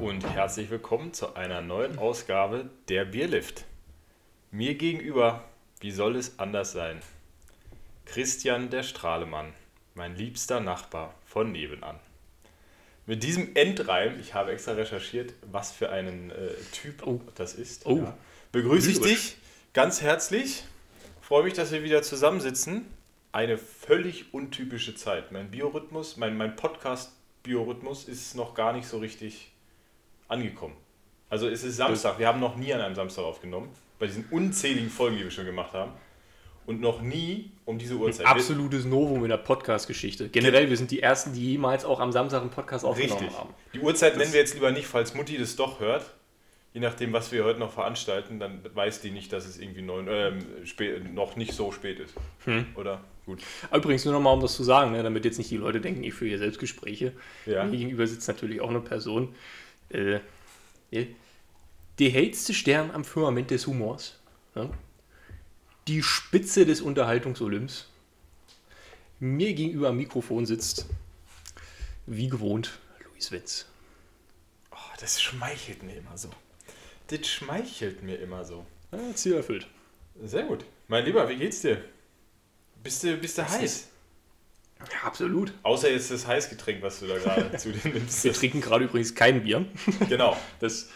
Und herzlich willkommen zu einer neuen Ausgabe der Bierlift. Mir gegenüber, wie soll es anders sein? Christian der Strahlemann, mein liebster Nachbar von nebenan. Mit diesem Endreim, ich habe extra recherchiert, was für einen äh, Typ Oh. das ist, Oh. ja, begrüße ich dich ganz herzlich. Freue mich, dass wir wieder zusammensitzen. Eine völlig untypische Zeit. Mein Biorhythmus, mein, mein Podcast-Biorhythmus ist noch gar nicht so richtig angekommen. Also es ist Samstag, wir haben noch nie an einem Samstag aufgenommen, bei diesen unzähligen Folgen, die wir schon gemacht haben. Und noch nie um diese Uhrzeit. Absolutes Novum in der Podcast-Geschichte. Generell, wir sind die Ersten, die jemals auch am Samstag einen Podcast aufgenommen Richtig. haben. Die Uhrzeit nennen wir jetzt lieber nicht, falls Mutti das doch hört. Je nachdem, was wir heute noch veranstalten, dann weiß die nicht, dass es irgendwie neun, ähm, spä- noch nicht so spät ist. Hm. Oder? Gut. Übrigens, nur nochmal, um das zu sagen, ne, damit jetzt nicht die Leute denken, ich führe hier Selbstgespräche. Ja. Mir gegenüber sitzt natürlich auch eine Person. Äh, der hellste Stern am Firmament des Humors. Ja? Die Spitze des Unterhaltungsolymps. Mir gegenüber am Mikrofon sitzt, wie gewohnt, Luis Witz. Oh, das schmeichelt mir immer so. Das schmeichelt mir immer so. Ja, Ziel erfüllt. Sehr gut. Mein Lieber, wie geht's dir? Bist du, bist du heiß? ist- absolut. Außer jetzt das Heißgetränk, was du da gerade zu dir nimmst. Wir trinken gerade übrigens kein Bier. Genau. Das,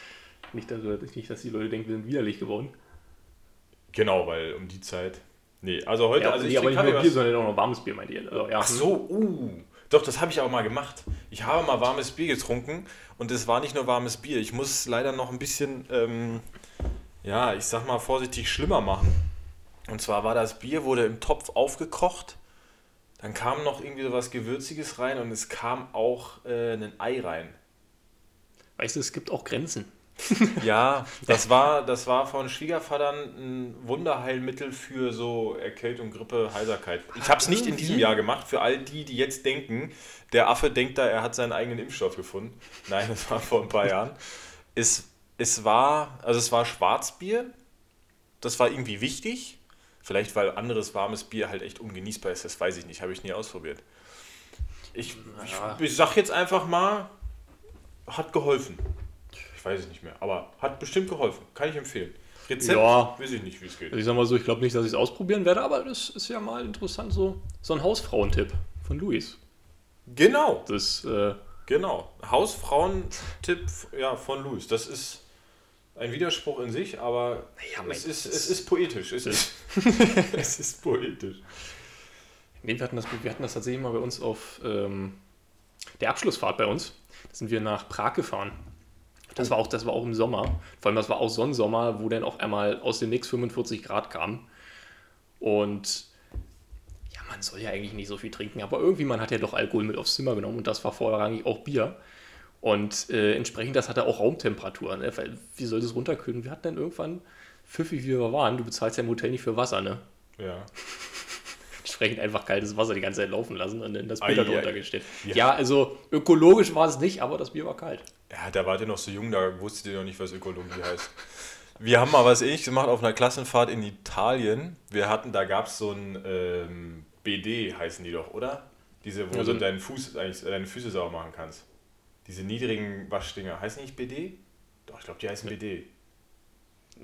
nicht, dass, nicht, dass die Leute denken, wir sind widerlich geworden. Genau, weil um die Zeit. Nee, also heute, Ja, also nee, ich aber nicht nur Bier, sondern auch noch warmes Bier, meint ihr. Also, ja. Ach so, uh. Doch, das habe ich auch mal gemacht. Ich habe mal warmes Bier getrunken und es war nicht nur warmes Bier. Ich muss es leider noch ein bisschen, ähm, ja, ich sag mal vorsichtig schlimmer machen. Und zwar war das Bier, wurde im Topf aufgekocht, dann kam noch irgendwie so was Gewürziges rein und es kam auch äh, ein Ei rein. Weißt du, es gibt auch Grenzen. Ja, das war, das war von Schwiegervatern ein Wunderheilmittel für so Erkältung, Grippe, Heiserkeit. Ich habe es nicht in diesem Jahr gemacht, für all die, die jetzt denken, der Affe denkt da, er hat seinen eigenen Impfstoff gefunden. Nein, das war vor ein paar Jahren. Es, es war, also es war Schwarzbier, das war irgendwie wichtig. Vielleicht, weil anderes warmes Bier halt echt ungenießbar ist, das weiß ich nicht, habe ich nie ausprobiert. Ich, Ja. ich, ich sag jetzt einfach mal, hat geholfen. Ich weiß es nicht mehr, aber hat bestimmt geholfen. Kann ich empfehlen. Rezept, Ja. weiß ich nicht, wie es geht. Also ich sag mal so, ich glaube nicht, dass ich es ausprobieren werde, aber das ist ja mal interessant, so, so ein Hausfrauentipp von Luis. Genau, Das, äh, genau. Hausfrauentipp ja, von Louis. Das ist ein Widerspruch in sich, aber Ja, mein- es, ist, es ist poetisch. Es ist, es ist poetisch. nee, wir, hatten das, wir hatten das tatsächlich mal bei uns auf ähm, der Abschlussfahrt bei uns. Da sind wir nach Prag gefahren. Das war, auch, das war auch im Sommer. Vor allem, das war auch so ein Sommer, wo dann auch einmal aus dem Nix 45 Grad kam. Und ja, man soll ja eigentlich nicht so viel trinken, aber irgendwie, man hat ja doch Alkohol mit aufs Zimmer genommen und das war vorrangig auch Bier. Und äh, entsprechend, das hatte auch Raumtemperatur. Ne? Weil, wie soll das runterkühlen? Wir hatten dann irgendwann, pfiffig wie wir waren, du bezahlst ja im Hotel nicht für Wasser, ne? Ja. Entsprechend einfach kaltes Wasser die ganze Zeit laufen lassen und dann das Bier Ei, da ei. drunter gestellt. Ja. Ja. also ökologisch war es nicht, aber das Bier war kalt. ja, da wart ihr noch so jung, da wusstet ihr noch nicht, was Ökologie heißt. Wir haben mal was ähnliches gemacht auf einer Klassenfahrt in Italien. Wir hatten, da gab es so ein ähm, BD, heißen die doch, oder? Diese, wo Ja, so du ein- deinen Fuß, eigentlich deine Füße sauber machen kannst. Diese niedrigen Waschdinger. Heißen nicht BD? Doch, ich glaube, die heißen BD.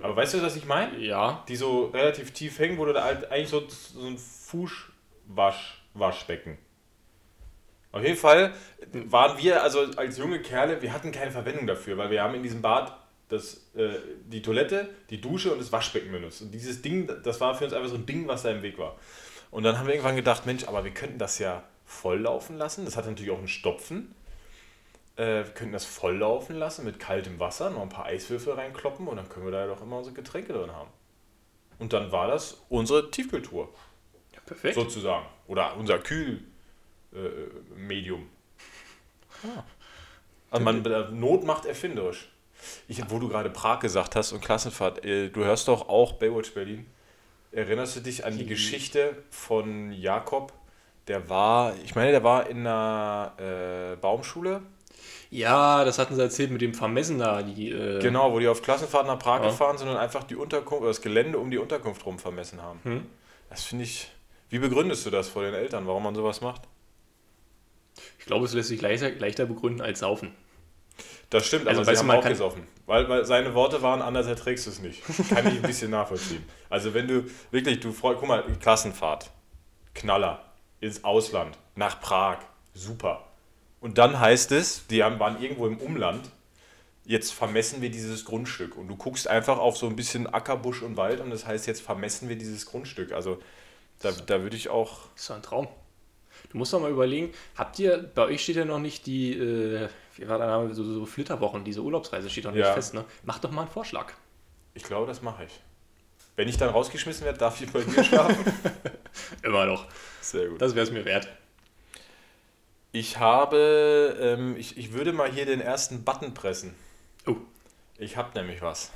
Aber weißt du, was ich meine? Ja, Die so relativ tief hängen, wo du da halt eigentlich so, so ein Fußwaschbecken. Auf jeden Fall waren wir, also als junge Kerle, wir hatten keine Verwendung dafür, weil wir haben in diesem Bad das, äh, die Toilette, die Dusche und das Waschbecken benutzt. Und dieses Ding, das war für uns einfach so ein Ding, was da im Weg war. Und dann haben wir irgendwann gedacht, Mensch, aber wir könnten das ja volllaufen lassen. Das hat natürlich auch einen Stopfen. Äh, wir könnten das volllaufen lassen mit kaltem Wasser, noch ein paar Eiswürfel reinkloppen und dann können wir da doch immer unsere Getränke drin haben. Und dann war das unsere Tiefkühltour, perfekt. sozusagen. Oder unser Kühlmedium. Äh, Medium. also man, Not macht erfinderisch. Ich, wo du gerade Prag gesagt hast und Klassenfahrt, äh, du hörst doch auch Baywatch Berlin. Erinnerst du dich an die Die- Geschichte von Jakob? Der war, ich meine, der war in einer äh, Baumschule. Ja, das hatten sie erzählt mit dem Vermessen da. Die, äh, Genau, wo die auf Klassenfahrt nach Prag Ja. gefahren sind und einfach die Unterkunft, das Gelände um die Unterkunft rum vermessen haben. Hm. Das finde ich. Wie begründest du das vor den Eltern, warum man sowas macht? Ich glaube, es lässt sich leichter, leichter begründen als saufen. Das stimmt, Also, aber sie haben auch gesoffen. Weil, weil seine Worte waren, anders erträgst du es nicht. Kann ich ein bisschen nachvollziehen. Also wenn du wirklich, du freust, guck mal, Klassenfahrt, Knaller, ins Ausland, nach Prag, super. Und dann heißt es, die haben, waren irgendwo im Umland, jetzt vermessen wir dieses Grundstück. Und du guckst einfach auf so ein bisschen Acker, Busch und Wald und das heißt, jetzt vermessen wir dieses Grundstück. Also da, da würde ich auch... Das ist doch ein Traum. Du musst doch mal überlegen, habt ihr, bei euch steht ja noch nicht die, äh, wie war der Name, so, so Flitterwochen, diese Urlaubsreise steht doch nicht Ja. fest, ne? Mach doch mal einen Vorschlag. Ich glaube, das mache ich. Wenn ich dann rausgeschmissen werde, darf ich bei dir schlafen. Immer noch. Sehr gut. Das wäre es mir wert. Ich habe, ähm, ich, ich würde mal hier den ersten Button pressen. Oh, Ich habe nämlich was.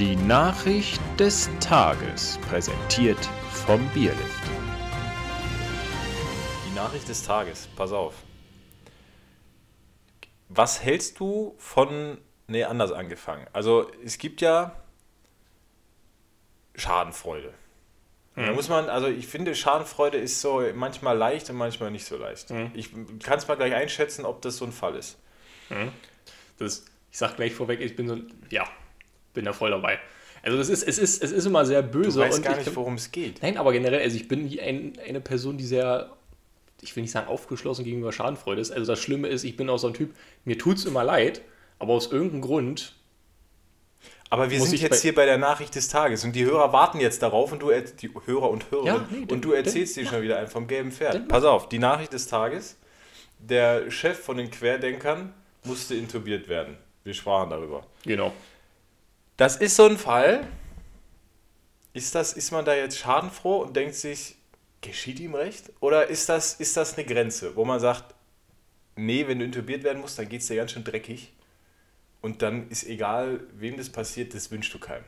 Die Nachricht des Tages, präsentiert vom Bierlift. Die Nachricht des Tages, pass auf. Was hältst du von, nee, anders angefangen. Also es gibt ja Schadenfreude. Und Da muss man, also ich finde, Schadenfreude ist so manchmal leicht und manchmal nicht so leicht. Ich kann es mal gleich einschätzen, ob das so ein Fall ist. das, ich sag gleich vorweg, ich bin so, ja, bin da voll dabei. Also das ist, es ist, es ist immer sehr Du böse weißt und gar ich, nicht, worum es geht. Nein, aber generell, also ich bin ein, eine Person, die sehr, ich will nicht sagen aufgeschlossen gegenüber Schadenfreude ist. Also das Schlimme ist, ich bin auch so ein Typ, mir tut es immer leid, aber aus irgendeinem Grund, Aber wir sind jetzt bei- hier bei der Nachricht des Tages und die Hörer warten jetzt darauf und du, die Hörer und Hörerinnen, Ja, nee, und du erzählst dir schon wieder einen vom gelben Pferd. Pass auf, die Nachricht des Tages. Der Chef von den Querdenkern musste intubiert werden. Wir sprachen darüber. genau. Das ist so ein Fall. Ist, das, ist man da jetzt schadenfroh und denkt sich, geschieht ihm recht? Oder ist das, ist das eine Grenze, wo man sagt, nee, wenn du intubiert werden musst, dann geht es dir ganz schön dreckig. Und dann ist egal, wem das passiert, das wünschst du keinem.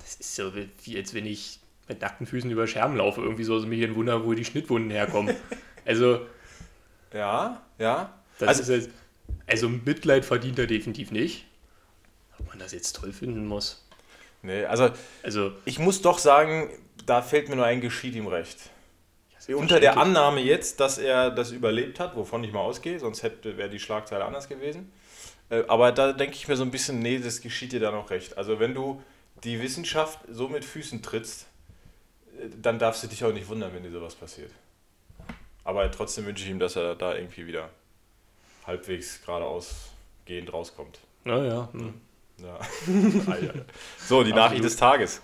Das ist so wie, als wenn ich mit nackten Füßen über Scherben laufe, irgendwie so, mir hier ein Wunder, wo die Schnittwunden herkommen. also, Ja, ja. das Also, ist jetzt, also Mitleid verdient er definitiv nicht. Ob man das jetzt toll finden muss. nee, also Also, ich muss doch sagen, da fällt mir nur ein, geschieht ihm recht. Unter der Annahme jetzt, dass er das überlebt hat, wovon ich mal ausgehe, sonst hätte wäre die Schlagzeile anders gewesen. Äh, Aber da denke ich mir so ein bisschen, nee, das geschieht dir da noch recht. Also wenn du die Wissenschaft so mit Füßen trittst, äh, dann darfst du dich auch nicht wundern, wenn dir sowas passiert. Aber trotzdem wünsche ich ihm, dass er da irgendwie wieder halbwegs geradeaus gehend rauskommt. naja. Hm. Ja. Ah, ja. so, die Nachricht des Tages.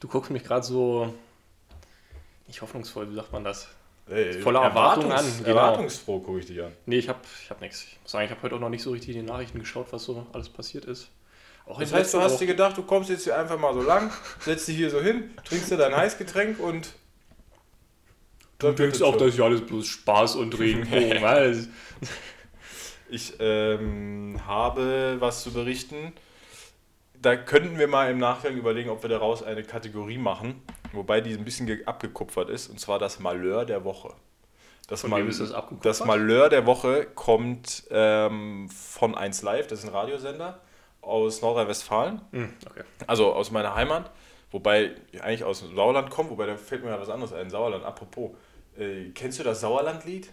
Du guckst mich gerade so nicht hoffnungsvoll, wie sagt man das? Ey, Voller Erwartung an, genau. Erwartungsfroh gucke ich dich an. Nee, ich habe ich hab nichts. Ich muss sagen, ich habe heute auch noch nicht so richtig in den Nachrichten geschaut, was so alles passiert ist. Auch Das heißt, du hast dir gedacht, du kommst jetzt hier einfach mal so lang, setzt dich hier so hin, trinkst dir dein Heißgetränk und. Du denkst auch, das ist ja alles bloß Spaß und Regenbogen. weil- Ich ähm, habe was zu berichten. Da könnten wir mal im Nachgang überlegen, ob wir daraus eine Kategorie machen, wobei die ein bisschen ge- abgekupfert ist, und zwar das Malheur der Woche. Das, Mal das abgekupfert? das Malheur der Woche kommt ähm, von 1 Live, das ist ein Radiosender aus Nordrhein-Westfalen. Hm, okay. Also aus meiner Heimat, wobei ich eigentlich aus dem Sauerland komme, wobei da fällt mir ja was anderes ein. Sauerland, apropos. Äh, kennst du das Sauerland-Lied?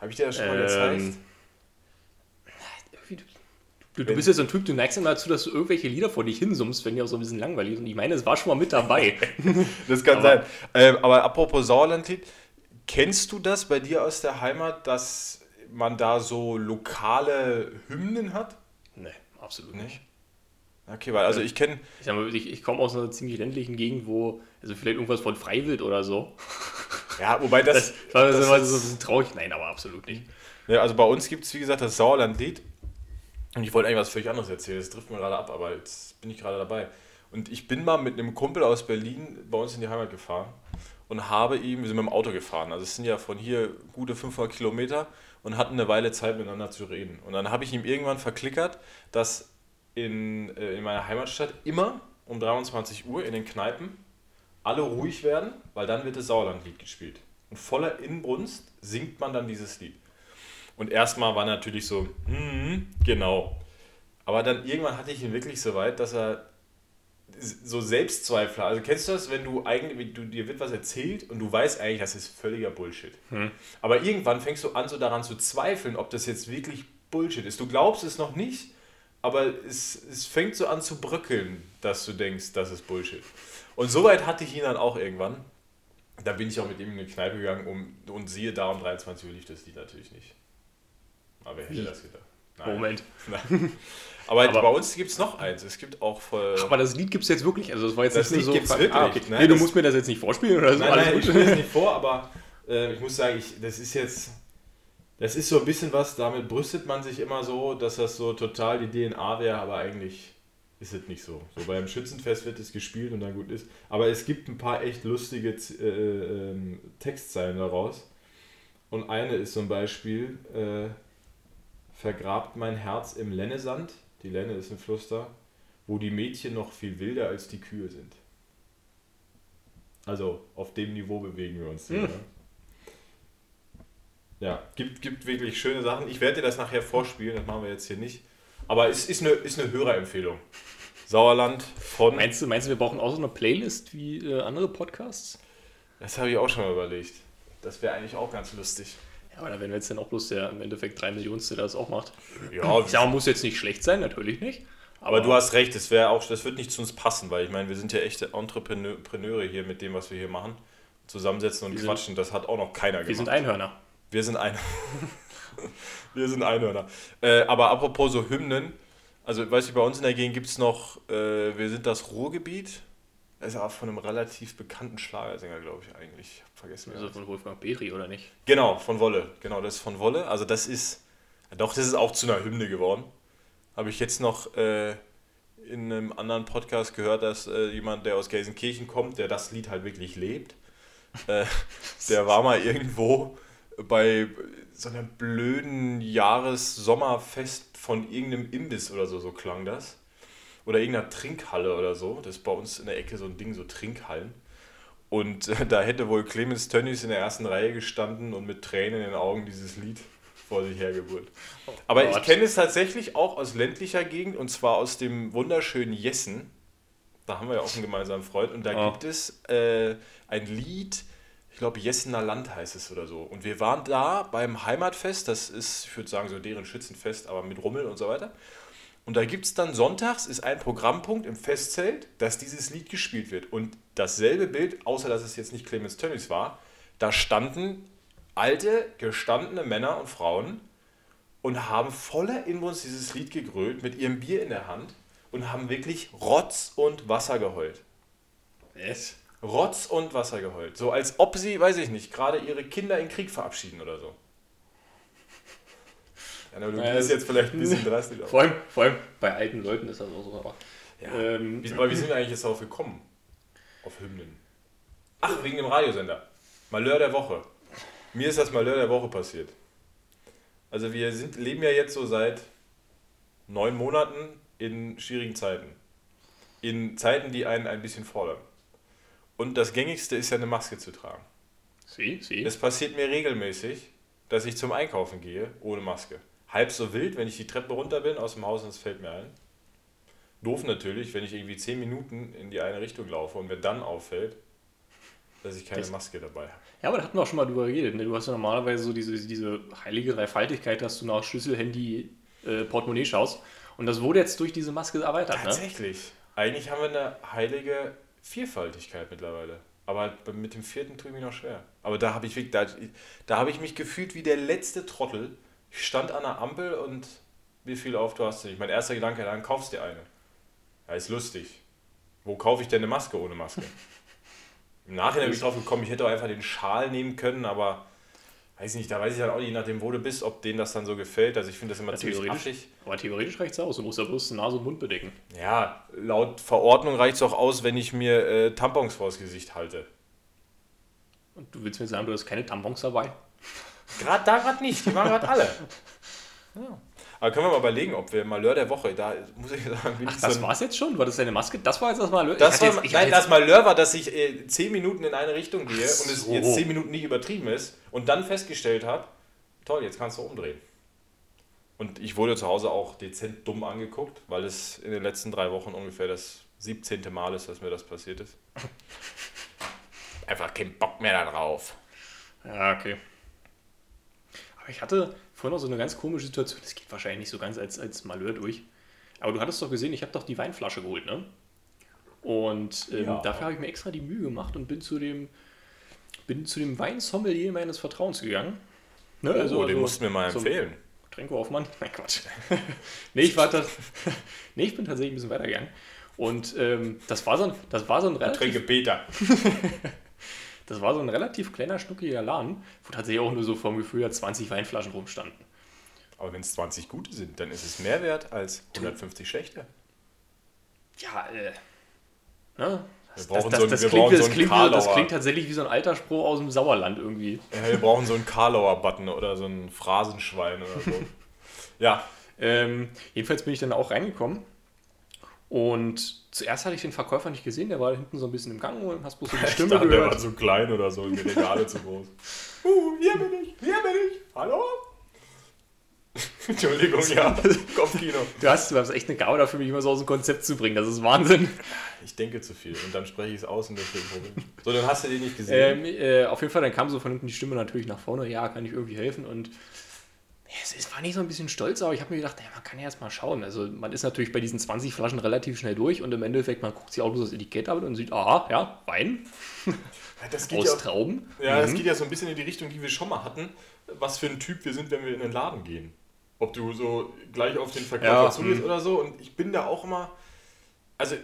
Habe ich dir das schon mal Ähm, gezeigt? Du, du bist jetzt so ein Typ, du neigst immer dazu, dass du irgendwelche Lieder vor dich hinsummst, wenn die auch so ein bisschen langweilig sind. Und ich meine, es war schon mal mit dabei. Das kann aber- sein. Ähm, aber apropos Sauerland-Lied, kennst du das bei dir aus der Heimat, dass man da so lokale Hymnen hat? nee, absolut Nee. nicht. Okay, weil also ich kenne, Ich, ich, ich komme aus einer ziemlich ländlichen Gegend, wo, also vielleicht irgendwas von Freiwild oder so. ja, wobei das, Das war das immer ist- traurig. Nein, aber absolut nicht. Ja, also bei uns gibt es, wie gesagt, das Sauerland-Lied. Und ich wollte eigentlich was völlig anderes erzählen, das trifft mir gerade ab, aber jetzt bin ich gerade dabei. Und ich bin mal mit einem Kumpel aus Berlin bei uns in die Heimat gefahren und habe ihm, wir sind mit dem Auto gefahren, also es sind ja von hier gute 500 Kilometer und hatten eine Weile Zeit miteinander zu reden. Und dann habe ich ihm irgendwann verklickert, dass in, äh, in meiner Heimatstadt immer um 23 Uhr in den Kneipen alle ruhig werden, weil dann wird das Sauerlandlied gespielt. Und voller Inbrunst singt man dann dieses Lied. Und erstmal war natürlich so, hm, genau. Aber dann irgendwann hatte ich ihn wirklich so weit, dass er so Selbstzweifler. Also kennst du das, wenn du eigentlich, du, dir wird was erzählt und du weißt eigentlich, das ist völliger Bullshit. Hm. Aber irgendwann fängst du an, so daran zu zweifeln, ob das jetzt wirklich Bullshit ist. Du glaubst es noch nicht, aber es, es fängt so an zu bröckeln, dass du denkst, das ist Bullshit. Und soweit hatte ich ihn dann auch irgendwann. Da bin ich auch mit ihm in eine Kneipe gegangen um, und siehe da, um 23 Uhr lief das Lied natürlich nicht. Aber wer hätte das gedacht? Moment. Nein. Aber, Aber- bei uns gibt es noch eins. Es gibt auch voll. Aber das Lied gibt es jetzt wirklich. Also das war jetzt Das nicht Lied so. gibt's Ah, wirklich, okay. ne? Nee, du musst mir das jetzt nicht vorspielen oder so. Nein, nein, ich spiele es nicht vor, aber äh, ich muss sagen, ich, das ist jetzt. Das ist so ein bisschen was, damit brüstet man sich immer so, dass das so total die DNA wäre, aber eigentlich ist es nicht so. So beim Schützenfest wird es gespielt und dann gut ist. Aber es gibt ein paar echt lustige äh, ähm, Textzeilen daraus. Und eine ist zum Beispiel: äh, Vergrabt mein Herz im Lennesand. Die Lenne ist ein Fluss da, wo die Mädchen noch viel wilder als die Kühe sind. Also auf dem Niveau bewegen wir uns hier. Hm. Ne? Ja, gibt, gibt wirklich schöne Sachen. Ich werde dir das nachher vorspielen, das machen wir jetzt hier nicht. Aber es ist eine, ist eine Hörerempfehlung. Sauerland von. Meinst du, meinst du, wir brauchen auch so eine Playlist wie äh, andere Podcasts? Das habe ich auch schon mal überlegt. Das wäre eigentlich auch ganz lustig. Ja, aber wir jetzt dann auch bloß der im Endeffekt 3 Millionen, der das auch macht. Ja, Ich mal, muss jetzt nicht schlecht sein, natürlich nicht. aber du hast recht, das, wäre auch, das wird nicht zu uns passen, weil ich meine, wir sind ja echte Entrepreneure hier mit dem, was wir hier machen. Zusammensetzen und Wir sind- quatschen, das hat auch noch keiner Wir sind gemacht. Einhörner. Wir sind ein. wir sind Einhörner. Äh, aber apropos so Hymnen, also weißt du, bei uns in der Gegend gibt es noch, äh, wir sind das Ruhrgebiet. Das ist aber von einem relativ bekannten Schlagersänger, glaube ich, eigentlich. Ich hab vergessen. Also von Wolfgang Petri, oder nicht? Genau, von Wolle. Genau, das ist von Wolle. Also das ist, doch, das ist auch zu einer Hymne geworden. Habe ich jetzt noch äh, in einem anderen Podcast gehört, dass äh, jemand, der aus Gelsenkirchen kommt, der das Lied halt wirklich lebt, äh, der war mal irgendwo bei so einem blöden Jahressommerfest von irgendeinem Imbiss oder so, so klang das. Oder irgendeiner Trinkhalle oder so. Das ist bei uns in der Ecke so ein Ding, so Trinkhallen. Und äh, da hätte wohl Clemens Tönnies in der ersten Reihe gestanden und mit Tränen in den Augen dieses Lied vor sich hergebrüllt. Aber ich Gott. kenne es tatsächlich auch aus ländlicher Gegend und zwar aus dem wunderschönen Jessen. Da haben wir ja auch einen gemeinsamen Freund und da Ah. gibt es äh, ein Lied, ich glaube Jessener Land heißt es oder so. Und wir waren da beim Heimatfest, das ist, ich würde sagen, so deren Schützenfest, aber mit Rummel und so weiter. Und da gibt es dann sonntags, ist ein Programmpunkt im Festzelt, dass dieses Lied gespielt wird. Und dasselbe Bild, außer dass es jetzt nicht Clemens Tönnies war, da standen alte, gestandene Männer und Frauen und haben voller Inbrunst dieses Lied gegrölt mit ihrem Bier in der Hand und haben wirklich Rotz und Wasser geheult. Was? Rotz und Wasser geheult. So als ob sie, weiß ich nicht, gerade ihre Kinder in Krieg verabschieden oder so. Du Ja, das- jetzt vielleicht ein bisschen drastisch. Vor allem, vor allem bei alten Leuten ist das auch so. Aber, Ja. ähm, Wie, aber wie sind wir eigentlich jetzt darauf gekommen? Auf Hymnen. Ach, wegen dem Radiosender. Malheur der Woche. Mir ist das Malheur der Woche passiert. Also wir sind, leben ja jetzt so seit neun Monaten in schwierigen Zeiten. In Zeiten, die einen ein bisschen fordern. Und das Gängigste ist ja eine Maske zu tragen. sie, sie. Es passiert mir regelmäßig, dass ich zum Einkaufen gehe ohne Maske. Halb so wild, wenn ich die Treppe runter bin aus dem Haus und es fällt mir ein. Doof natürlich, wenn ich irgendwie 10 Minuten in die eine Richtung laufe und mir dann auffällt, dass ich keine Das- Maske dabei habe. Ja, aber da hatten wir auch schon mal drüber geredet. Ne? Du hast ja normalerweise so diese, diese heilige Dreifaltigkeit, dass du nach Schlüssel, Handy, äh, Portemonnaie schaust. Und das wurde jetzt durch diese Maske erweitert. Ne? Tatsächlich. Eigentlich haben wir eine heilige Vielfaltigkeit mittlerweile. Aber mit dem vierten tue ich mich noch schwer. Aber da habe ich, da, da habe ich mich gefühlt wie der letzte Trottel. Ich stand an der Ampel und wie viel auf du hast du nicht. Mein erster Gedanke, dann kaufst du dir eine. Ja, ist lustig. Wo kaufe ich denn eine Maske ohne Maske? Im Nachhinein bin ich drauf gekommen, ich hätte auch einfach den Schal nehmen können, aber weiß nicht, da weiß ich dann auch nicht, je nachdem, wo du bist, ob denen das dann so gefällt. Also ich finde das immer Ja, ziemlich theoretisch. affig. Aber theoretisch reicht es aus. Du musst ja bloß Nase und Mund bedecken. Ja, laut Verordnung reicht es auch aus, wenn ich mir äh, Tampons vors Gesicht halte. Und du willst mir sagen, du hast keine Tampons dabei? Gerade da gerade nicht, die waren gerade alle. Ja. Aber können wir mal überlegen, ob wir Malheur der Woche, da muss ich sagen, Ach, das so war's jetzt schon? War das deine Maske? Das war jetzt das Mal. Das war, jetzt, nein, das Malheur war, dass ich äh, 10 Minuten in eine Richtung gehe Ach und es so. jetzt 10 Minuten nicht übertrieben ist und dann festgestellt habe, toll, jetzt kannst du umdrehen. Und ich wurde zu Hause auch dezent dumm angeguckt, weil es in den letzten drei Wochen ungefähr das 17. Mal ist, dass mir das passiert ist. Einfach keinen Bock mehr darauf. Ja, okay. Aber ich hatte vorhin noch so eine ganz komische Situation. Das geht wahrscheinlich nicht so ganz als, als Malheur durch. Aber du hattest doch gesehen, ich habe doch die Weinflasche geholt, ne? Und ähm, Ja. dafür habe ich mir extra die Mühe gemacht und bin zu dem, bin zu dem Weinsommelier meines Vertrauens gegangen. Ne? oh, den musst du mir mal so- empfehlen. Tränkeaufmann? Nein, Quatsch. nee, ich war nee, ich bin tatsächlich ein bisschen weitergegangen. Und ähm, das, war so ein, das war so ein relativ Tränke Peter. Das war so ein relativ kleiner, schnuckiger Laden, wo tatsächlich auch nur so vom Gefühl her 20 Weinflaschen rumstanden. Aber wenn es 20 gute sind, dann ist es mehr wert als 150 schlechte. Ja, äh. Ne? Das, brauchen das, so einen- das, wir klingt, das, so einen klingt, das tatsächlich wie so ein alter Spruch aus dem Sauerland irgendwie. Ja, wir brauchen so einen Karlauer-Button oder so ein Phrasenschwein oder so. ja, Ähm, jedenfalls bin ich dann auch reingekommen. Und zuerst hatte ich den Verkäufer nicht gesehen, der war hinten so ein bisschen im Gang und hast bloß so die Stimme dachte, der war gehört. zu klein oder so, die Regale zu groß. Uh, hier bin ich, hier bin ich. Hallo? Entschuldigung, ja. Kopfkino. Du hast, du hast echt eine Gabe dafür, mich immer so aus dem Konzept zu bringen. Das ist Wahnsinn. Ich denke zu viel und dann spreche ich es aus und deswegen Problem. So, dann hast du den nicht gesehen. Ähm, äh, auf jeden Fall, dann kam so von hinten die Stimme natürlich nach vorne. Ja, kann ich irgendwie helfen? Und es, es war nicht so ein bisschen stolz, aber ich habe mir gedacht, naja, man kann ja erst mal schauen. Also man ist natürlich bei diesen 20 Flaschen relativ schnell durch und im Endeffekt, man guckt sich auch bloß das Etikett an und sieht, aha, ja, Wein das geht aus ja, Trauben. ja, das Mhm. geht ja so ein bisschen in die Richtung, die wir schon mal hatten, was für ein Typ wir sind, wenn wir in den Laden gehen. Ob du so gleich auf den Verkäufer Ja, zugehst mhm. oder so. Und ich bin da auch immer, also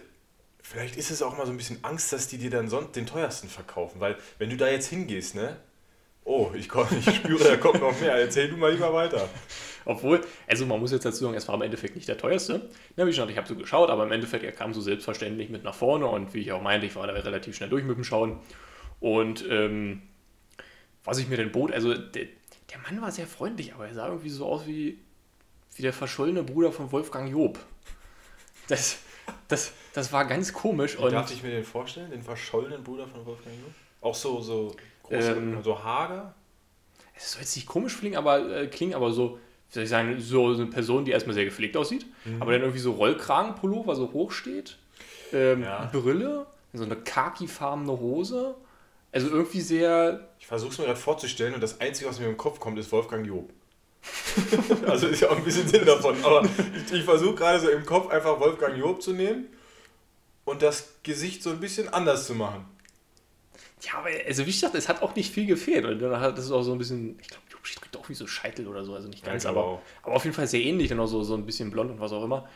vielleicht ist es auch immer so ein bisschen Angst, dass die dir dann sonst den teuersten verkaufen. Weil wenn du da jetzt hingehst, ne? Oh, ich, komm, ich spüre, da kommt noch mehr. Erzähl du mal lieber weiter. Obwohl, also man muss jetzt dazu sagen, es war im Endeffekt nicht der teuerste. Na, wie schon, ich habe so geschaut, aber im Endeffekt, er kam so selbstverständlich mit nach vorne und wie ich auch meinte, ich war da relativ schnell durch mit dem Schauen. Und ähm, was ich mir denn bot, also der, der Mann war sehr freundlich, aber er sah irgendwie so aus wie, wie der verschollene Bruder von Wolfgang Job. Das, das, das war ganz komisch. Wie Und darf ich mir den vorstellen? Den verschollenen Bruder von Wolfgang Job? Auch so, so große, Ähm, so hager? es soll jetzt nicht komisch klingen, aber, äh, klingen, aber so, wie soll ich sagen, so eine Person, die erstmal sehr gepflegt aussieht, aber dann irgendwie so Rollkragenpullover so hoch steht, ähm, Ja. Brille, so eine khakifarbene Hose, also irgendwie sehr, Ich versuche es mir gerade vorzustellen und das Einzige, was mir im Kopf kommt, ist Wolfgang Job. also ist ja auch ein bisschen Sinn davon, aber ich, ich versuche gerade so im Kopf einfach Wolfgang Job zu nehmen und das Gesicht so ein bisschen anders zu machen. Ja, aber also wie gesagt, es hat auch nicht viel gefehlt und dann hat das auch so ein bisschen, ich glaube, Job trägt auch wie so Scheitel oder so, also nicht Ja, ganz, ich glaube aber, aber auf jeden Fall sehr ähnlich, dann auch so, so ein bisschen blond und was auch immer.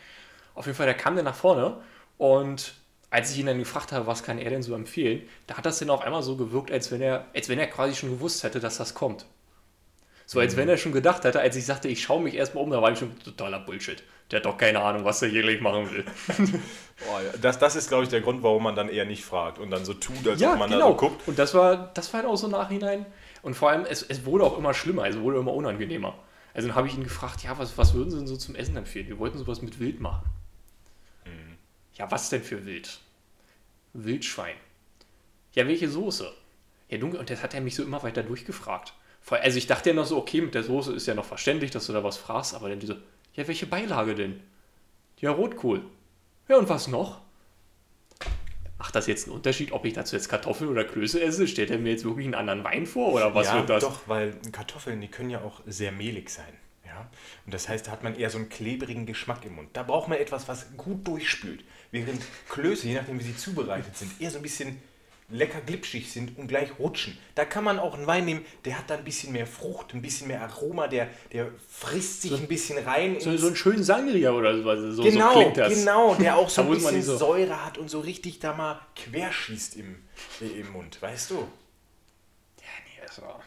Auf jeden Fall, der kam dann nach vorne und als ich ihn dann gefragt habe, was kann er denn so empfehlen, da hat das dann auf einmal so gewirkt, als wenn er, als wenn er quasi schon gewusst hätte, dass das kommt. So als wenn er schon gedacht hätte, als ich sagte, ich schaue mich erstmal um, da war ich schon totaler Bullshit. Der hat doch keine Ahnung, was er hier gleich machen will. Boah, ja. das, das ist, glaube ich, der Grund, warum man dann eher nicht fragt und dann so tut, als Ja, ob man genau. da so guckt. Und das war, das war halt auch so nachhinein. Und vor allem, es, es wurde auch immer schlimmer, also wurde immer unangenehmer. Also dann habe ich ihn gefragt, ja, was, was würden Sie denn so zum Essen empfehlen? Wir wollten sowas mit Wild machen. Mhm. Ja, was denn für Wild? Wildschwein. Ja, welche Soße? Ja, dunkel. Und das hat er mich so immer weiter durchgefragt. Also ich dachte ja noch so, okay, mit der Soße ist ja noch verständlich, dass du da was fragst, aber dann diese, ja, welche Beilage denn? Ja, Rotkohl. Ja, und was noch? Macht das jetzt einen Unterschied, ob ich dazu jetzt Kartoffeln oder Klöße esse? Stellt er mir jetzt wirklich einen anderen Wein vor oder was ja, wird das? doch, weil Kartoffeln, die können ja auch sehr mehlig sein. Ja? Und das heißt, da hat man eher so einen klebrigen Geschmack im Mund. Da braucht man etwas, was gut durchspült. Während Klöße, je nachdem wie sie zubereitet sind, eher so ein bisschen lecker glitschig sind und gleich rutschen. Da kann man auch einen Wein nehmen, der hat da ein bisschen mehr Frucht, ein bisschen mehr Aroma, der, der frisst sich ein bisschen rein. So, so einen schönen Sangria oder so, so, genau, so klingt das. genau, der auch so ein bisschen so- Säure hat und so richtig da mal querschießt im, im Mund, weißt du? Ja, nee, das war...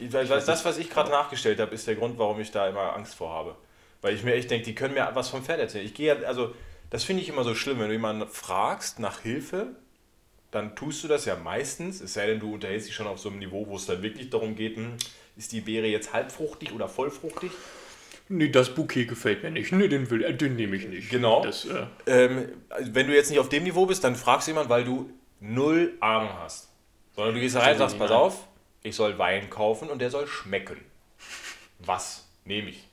Weil das, was ich gerade nachgestellt habe, ist der Grund, warum ich da immer Angst vor habe. Weil ich mir echt denke, die können mir was vom Pferd erzählen. Ich gehe ja, also, das finde ich immer so schlimm, wenn du jemanden fragst nach Hilfe, dann tust du das ja meistens, es sei denn, du unterhältst dich schon auf so einem Niveau, wo es dann wirklich darum geht, hm, ist die Beere jetzt halbfruchtig oder vollfruchtig? Nee, das Bouquet gefällt mir nicht. Nee, den, will, äh, den nehme ich nicht. Genau. Das, äh, Ähm, also wenn du jetzt nicht auf dem Niveau bist, dann fragst du jemanden, weil du null Ahnung hast. Sondern du gehst da rein und sagst, pass auf, ich soll Wein kaufen und der soll schmecken. Was nehme ich?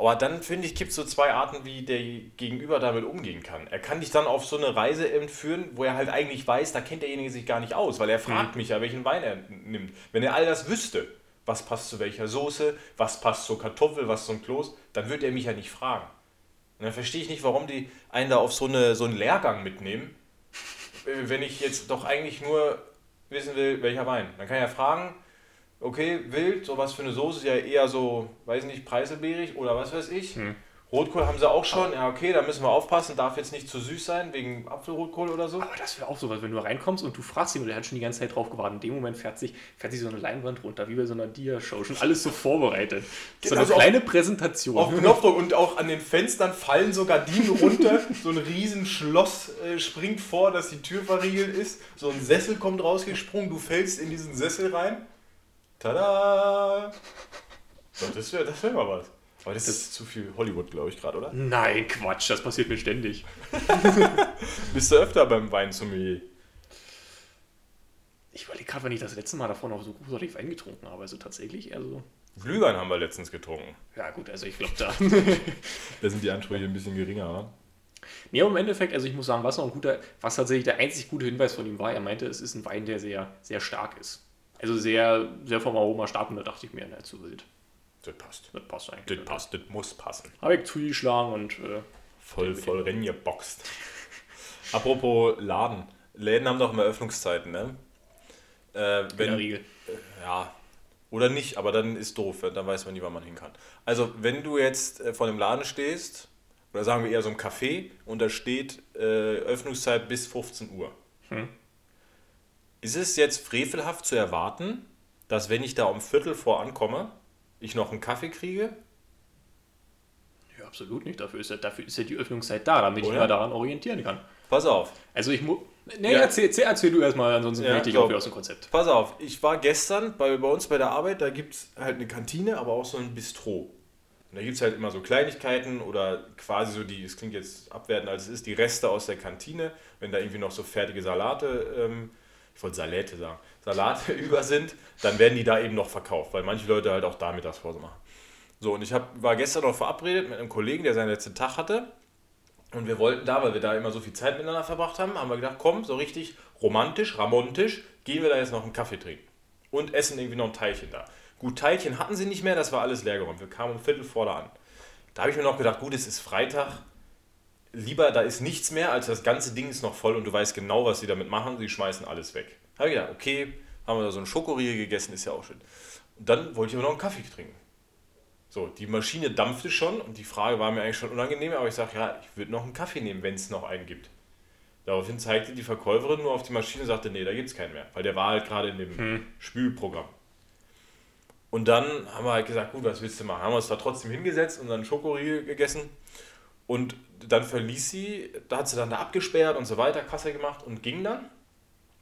Aber dann finde ich, gibt es so zwei Arten, wie der Gegenüber damit umgehen kann. Er kann dich dann auf so eine Reise entführen, wo er halt eigentlich weiß, da kennt derjenige sich gar nicht aus, weil er fragt mich ja, welchen Wein er nimmt. Wenn er all das wüsste, was passt zu welcher Soße, was passt zur Kartoffel, was zum Kloß, dann würde er mich ja nicht fragen. Und dann verstehe ich nicht, warum die einen da auf so, eine, so einen Lehrgang mitnehmen, äh, wenn ich jetzt doch eigentlich nur wissen will, welcher Wein. Dann kann ja fragen, okay, wild, sowas für eine Soße ist ja eher so, weiß nicht, preiselbeerig oder was weiß ich. Hm. Rotkohl haben sie auch schon. Ja, okay, da müssen wir aufpassen. Darf jetzt nicht zu süß sein, wegen Apfelrotkohl oder so. Aber das wäre auch so was, wenn du reinkommst und du fragst ihn und der hat schon die ganze Zeit drauf gewartet. In dem Moment fährt sich, fährt sich so eine Leinwand runter, wie bei so einer Dia-Show. Schon alles so vorbereitet. So eine also kleine auf, Präsentation. Auf Knopfdruck und auch an den Fenstern fallen so Gardinen runter. so ein Riesenschloss äh, springt vor, dass die Tür verriegelt ist. So ein Sessel kommt rausgesprungen. Du fällst in diesen Sessel rein. Tada! So, das wäre das wär mal was. Aber das, das ist zu viel Hollywood, glaube ich, gerade, oder? Nein, Quatsch, das passiert mir ständig. Bist du öfter beim Weinsommelier? Ich überlege gerade, wenn ich das letzte Mal davon auch so großartig Wein getrunken habe. Also tatsächlich eher so. Glühwein haben wir letztens getrunken. Ja, gut, also ich glaube da. da sind die Ansprüche ein bisschen geringer, oder? Nee, aber im Endeffekt, also ich muss sagen, was noch ein guter, was tatsächlich der einzig gute Hinweis von ihm war, er meinte, es ist ein Wein, der sehr, sehr stark ist. Also sehr, sehr vom Aroma stark und da dachte ich mir, nicht zu wild. Das passt. Das passt eigentlich. Das passt, das muss passen. Habe ich zugeschlagen und. Äh, voll voll reingeboxt. Apropos Laden. Läden haben doch immer Öffnungszeiten, ne? Äh, wenn, In der Regel. Äh, ja. Oder nicht, aber dann ist doof, dann weiß man nie, wann man hin kann. Also, wenn du jetzt äh, vor dem Laden stehst, oder sagen wir eher so ein Café, und da steht äh, Öffnungszeit bis 15 Uhr. Hm. Ist es jetzt frevelhaft zu erwarten, dass wenn ich da um Viertel vor ankomme, ich noch einen Kaffee kriege? Ja, absolut nicht. Dafür ist ja, dafür ist ja die Öffnungszeit da, damit Oder? ich mich daran orientieren kann. Pass auf. Also ich muss. Nee, ja. erzähl, erzähl, erzähl, du erstmal, ansonsten ja, ich auch wieder aus dem Konzept. Pass auf, ich war gestern bei, bei uns bei der Arbeit, da gibt es halt eine Kantine, aber auch so ein Bistro. Und da gibt es halt immer so Kleinigkeiten oder quasi so die, es klingt jetzt abwertend als es ist, die Reste aus der Kantine, wenn da irgendwie noch so fertige Salate ähm, ich wollte Salate sagen, Salate über sind, dann werden die da eben noch verkauft, weil manche Leute halt auch da Mittagspause machen. So, und ich hab, war gestern noch verabredet mit einem Kollegen, der seinen letzten Tag hatte. Und wir wollten da, weil wir da immer so viel Zeit miteinander verbracht haben, haben wir gedacht, komm, so richtig romantisch, ramontisch, gehen wir da jetzt noch einen Kaffee trinken. Und essen irgendwie noch ein Teilchen da. Gut, Teilchen hatten sie nicht mehr, das war alles leergeräumt. Wir kamen um Viertel vor da an. Da habe ich mir noch gedacht, gut, es ist Freitag, lieber, da ist nichts mehr, als das ganze Ding ist noch voll und du weißt genau, was sie damit machen. Sie schmeißen alles weg. Habe ich gedacht, okay, haben wir da so einen Schokoriegel gegessen, ist ja auch schön. Und dann wollte ich aber noch einen Kaffee trinken. So, die Maschine dampfte schon und die Frage war mir eigentlich schon unangenehm, aber ich sage, ja, ich würde noch einen Kaffee nehmen, wenn es noch einen gibt. Daraufhin zeigte die Verkäuferin nur auf die Maschine und sagte, nee, da gibt es keinen mehr, weil der war halt gerade in dem hm. Spülprogramm. Und dann haben wir halt gesagt, gut, was willst du machen? Haben wir uns da trotzdem hingesetzt und dann Schokoriegel gegessen und dann verließ sie, da hat sie dann da abgesperrt und so weiter, Kasse gemacht und ging dann.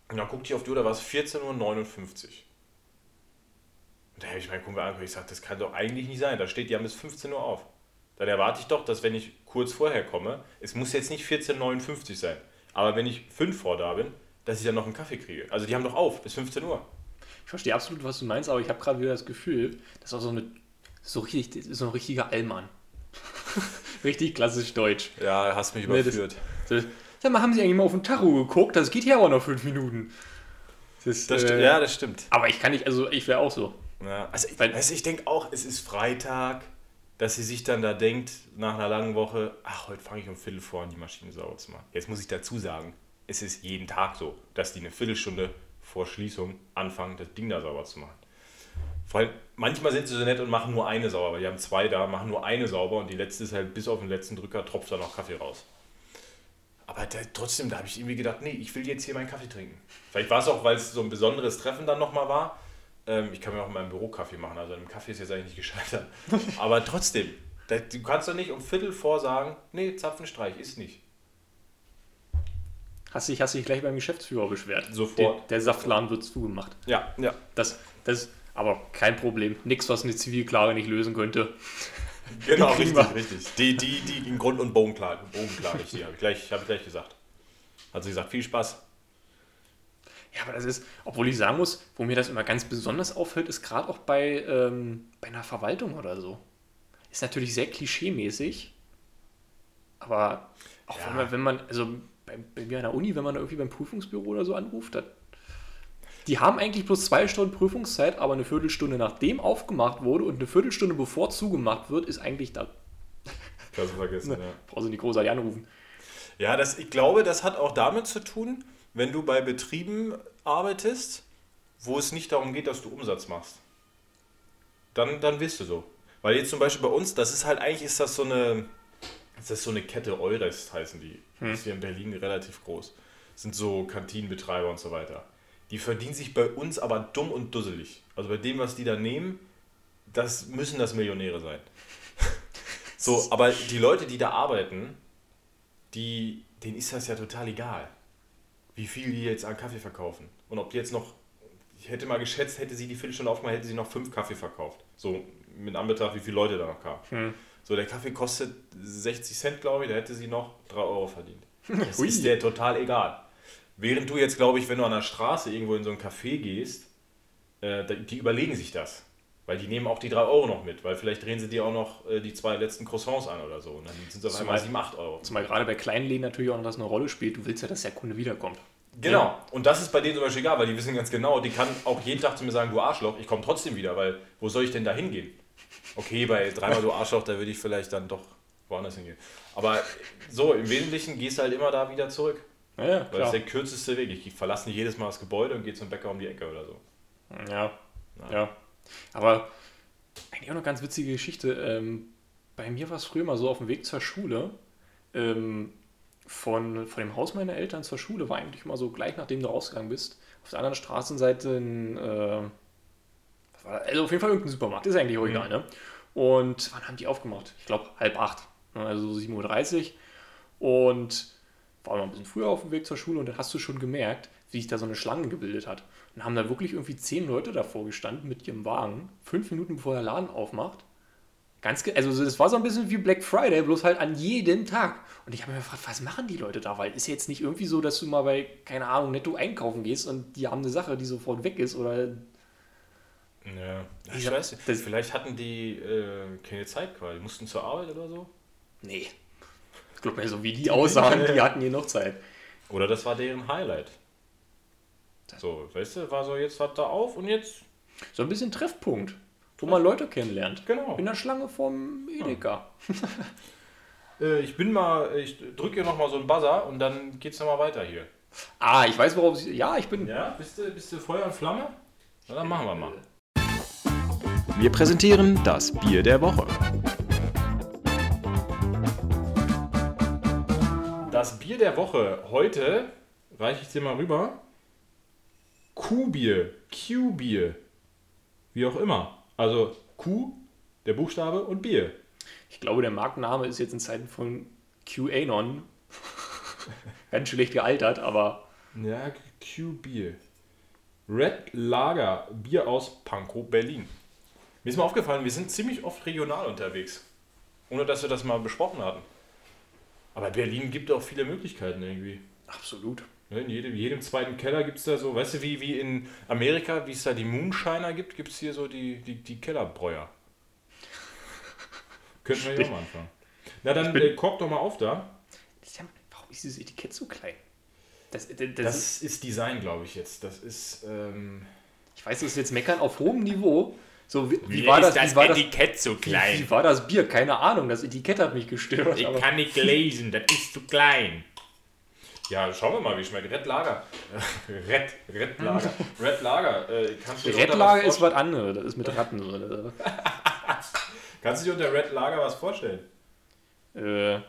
Und dann guckte ich auf die Uhr, da war es 14.59 Uhr. Und da habe ich meinen Kumpel angeguckt, ich sagte, das kann doch eigentlich nicht sein. Da steht, die haben bis 15 Uhr auf. Dann erwarte ich doch, dass wenn ich kurz vorher komme, es muss jetzt nicht 14.59 Uhr sein, aber wenn ich 5 vor da bin, dass ich dann noch einen Kaffee kriege. Also die haben doch auf bis 15 Uhr. Ich verstehe absolut, was du meinst, aber ich habe gerade wieder das Gefühl, das ist auch so, eine, so, richtig, so ein richtiger Allmann. Richtig klassisch deutsch. Ja, hast mich überführt. Das, das, sag mal, haben Sie eigentlich mal auf den Tacho geguckt? Das geht ja auch noch fünf Minuten. Das, das äh, ja, das stimmt. Aber ich kann nicht, also ich wäre auch so. Ja, also, ich, also ich denke auch, es ist Freitag, dass sie sich dann da denkt, nach einer langen Woche, ach, heute fange ich um Viertel vor an, die Maschine sauber zu machen. Jetzt muss ich dazu sagen, es ist jeden Tag so, dass die eine Viertelstunde vor Schließung anfangen, das Ding da sauber zu machen. Vor allem, manchmal sind sie so nett und machen nur eine sauber, weil die haben zwei da, machen nur eine sauber und die letzte ist halt bis auf den letzten Drücker tropft da noch Kaffee raus. Aber da, trotzdem, da habe ich irgendwie gedacht, nee, ich will jetzt hier meinen Kaffee trinken. Vielleicht war es auch, weil es so ein besonderes Treffen dann nochmal war. Ähm, ich kann mir auch in meinem Büro Kaffee machen, also im Kaffee ist jetzt eigentlich nicht gescheitert. Aber trotzdem, da, du kannst doch nicht um Viertel vor sagen, nee, Zapfenstreich ist nicht. Hast dich, hast dich gleich beim Geschäftsführer beschwert. Sofort. Der, der Saftladen wird zugemacht. Ja, ja. Das, das, aber kein Problem. Nichts, was eine Zivilklage nicht lösen könnte. Genau, richtig, wir. richtig. Die, die, die in Grund- und Bogenklage, Bogenklage die habe ich, gleich, hab ich gleich gesagt. Hat sie gesagt, viel Spaß. Ja, aber das ist, obwohl ich sagen muss, wo mir das immer ganz besonders auffällt, ist gerade auch bei, ähm, bei einer Verwaltung oder so. ist natürlich sehr klischee-mäßig. Aber auch Ja. wenn, man, wenn man, also bei, bei mir an der Uni, wenn man da irgendwie beim Prüfungsbüro oder so anruft, da, die haben eigentlich bloß zwei Stunden Prüfungszeit, aber eine Viertelstunde nachdem aufgemacht wurde und eine Viertelstunde bevor zugemacht wird, ist eigentlich da. Kannst du vergessen, ja. Brauchst du nicht großartig anrufen. Ja, das, ich glaube, das hat auch damit zu tun, wenn du bei Betrieben arbeitest, wo es nicht darum geht, dass du Umsatz machst. Dann, dann wirst du so. Weil jetzt zum Beispiel bei uns, das ist halt eigentlich, ist das so eine, das ist so eine Kette Eures heißen die. Ist hier in Berlin relativ groß. Sind so Kantinenbetreiber und so weiter. Die verdienen sich bei uns aber dumm und dusselig. Also bei dem, was die da nehmen, das müssen das Millionäre sein. so, aber die Leute, die da arbeiten, die, denen ist das ja total egal, wie viel die jetzt an Kaffee verkaufen. Und ob die jetzt noch, ich hätte mal geschätzt, hätte sie die Viertelstunde aufgemacht, hätte sie noch fünf Kaffee verkauft. So mit Anbetracht, wie viele Leute da noch kamen. So, der Kaffee kostet 60 Cent, glaube ich, da hätte sie noch 3 Euro verdient. Das ist der total egal. Während du jetzt, glaube ich, wenn du an der Straße irgendwo in so ein Café gehst, äh, die überlegen sich das. Weil die nehmen auch die 3 Euro noch mit, weil vielleicht drehen sie dir auch noch äh, die zwei letzten Croissants an oder so. Und dann sind es auf einmal Zumal- 7, 8 Euro. Zumal gerade bei kleinen Läden natürlich auch noch das eine Rolle spielt. Du willst ja, dass der Kunde wiederkommt. Genau. Und das ist bei denen zum Beispiel egal, weil die wissen ganz genau, die kann auch jeden Tag zu mir sagen, du Arschloch, ich komme trotzdem wieder, weil wo soll ich denn da hingehen? Okay, bei dreimal du Arschloch, da würde ich vielleicht dann doch woanders hingehen. Aber so, im Wesentlichen gehst du halt immer da wieder zurück. Ja, ja, Weil das ist der kürzeste Weg. Ich verlasse nicht jedes Mal das Gebäude und gehe zum Bäcker um die Ecke oder so. Ja, ja. Aber eigentlich auch noch ganz witzige Geschichte. Ähm, bei mir war es früher mal so auf dem Weg zur Schule. Ähm, von, von dem Haus meiner Eltern zur Schule war eigentlich immer so gleich nachdem du rausgegangen bist. Auf der anderen Straßenseite ein, äh, also auf jeden Fall irgendein Supermarkt, ist eigentlich auch egal, ne? Und wann haben die aufgemacht? Ich glaube halb acht, ne? also so 7.30 Uhr. Und war noch ein bisschen früher auf dem Weg zur Schule und dann hast du schon gemerkt, wie sich da so eine Schlange gebildet hat. Und haben da wirklich irgendwie zehn Leute davor gestanden mit ihrem Wagen, fünf Minuten bevor der Laden aufmacht. Ganz, also es war so ein bisschen wie Black Friday, bloß halt an jedem Tag. Und ich habe mir gefragt, was machen die Leute da? Weil ist ja jetzt nicht irgendwie so, dass du mal bei, keine Ahnung, netto einkaufen gehst und die haben eine Sache, die sofort weg ist oder Ja, ich Dieser- weiß nicht. das- Vielleicht hatten die äh, keine Zeit quasi, mussten zur Arbeit oder so. Nee. Ich glaube so wie die aussahen, die hatten hier noch Zeit. Oder das war deren Highlight. So, weißt du, war so, jetzt hat er auf und jetzt. So ein bisschen Treffpunkt, wo man Leute kennenlernt. Genau. In der Schlange vom Edeka. Äh, ich bin mal, ich drücke hier nochmal so einen Buzzer und dann geht's nochmal weiter hier. Ah, ich weiß, worauf sie. Ja, ich bin. Ja, bist du, bist du Feuer und Flamme? Na, dann machen wir mal. Wir präsentieren das Bier der Woche. Bier der Woche. Heute reiche ich dir mal rüber. Q-Bier, Q-Bier. Wie auch immer. Also Q, der Buchstabe und Bier. Ich glaube, der Markenname ist jetzt in Zeiten von QAnon ganz schlecht gealtert, aber Ja, Q-Bier. Red Lager, Bier aus Pankow, Berlin. Mir ist mal aufgefallen, wir sind ziemlich oft regional unterwegs. Ohne dass wir das mal besprochen hatten. Aber Berlin gibt auch viele Möglichkeiten irgendwie. absolut. Ne, In jedem, jedem zweiten Keller gibt es da so, weißt du, wie, wie in Amerika, wie es da die Moonshiner gibt, gibt es hier so die, die, die Kellerbräuer. Könnten wir hier auch mal anfangen. Na dann bin- äh, kork doch mal auf da. Warum ist dieses Etikett so klein? Das, das, das, Das ist Design, glaube ich jetzt. Das ist. Ähm, ich weiß, das ist jetzt Meckern auf hohem Niveau. So, wie, wie war das, wie war das, Etikett so wie, wie war das Bier? Keine Ahnung, das Etikett hat mich gestört. aber- kann nicht lesen, das ist zu klein. Ja, schauen wir mal, wie es schmeckt. Red Lager. Red, Red Lager. Red Lager. Äh, kannst du unter Redlage was ist was anderes, das ist mit Ratten. So. vorstellen? Kannst du dir unter Red Lager was vorstellen? Äh,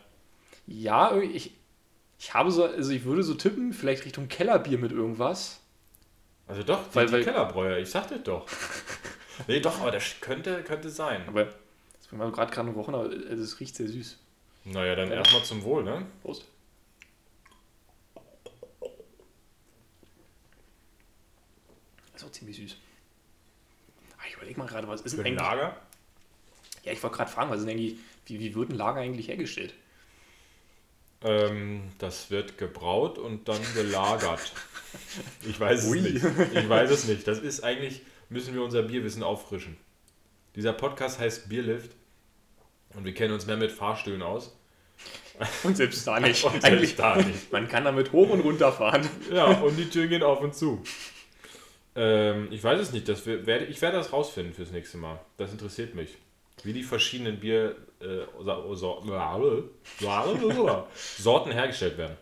ja, ich, ich habe so, also ich würde so tippen, vielleicht Richtung Kellerbier mit irgendwas. Also doch, die, Weil- die weil- Kellerbräuer, ich sagte doch. Nee, doch, aber das könnte, könnte sein. Aber das war gerade gerade eine Woche, aber es riecht sehr süß. Naja, dann erstmal zum Wohl, ne? Prost. Das ist auch ziemlich süß. Ah, Ich überlege mal gerade, was ist Für denn ein eigentlich. Lager. Ja, ich wollte gerade fragen, was ist eigentlich, wie, wie wird ein Lager eigentlich hergestellt? Ähm, das wird gebraut und dann gelagert. Ich weiß es Ui. nicht. Ich weiß es nicht. Das ist eigentlich, müssen wir unser Bierwissen auffrischen. Dieser Podcast heißt Bierlift. Und wir kennen uns mehr mit Fahrstühlen aus. Und selbst da nicht. Und Eigentlich, da nicht. Man kann damit hoch und runter fahren. Ja, und die Türen gehen auf und zu. Ähm, ich weiß es nicht. Das werde, ich werde das rausfinden fürs nächste Mal. Das interessiert mich. Wie die verschiedenen Bier äh, so, so, Sorten hergestellt werden.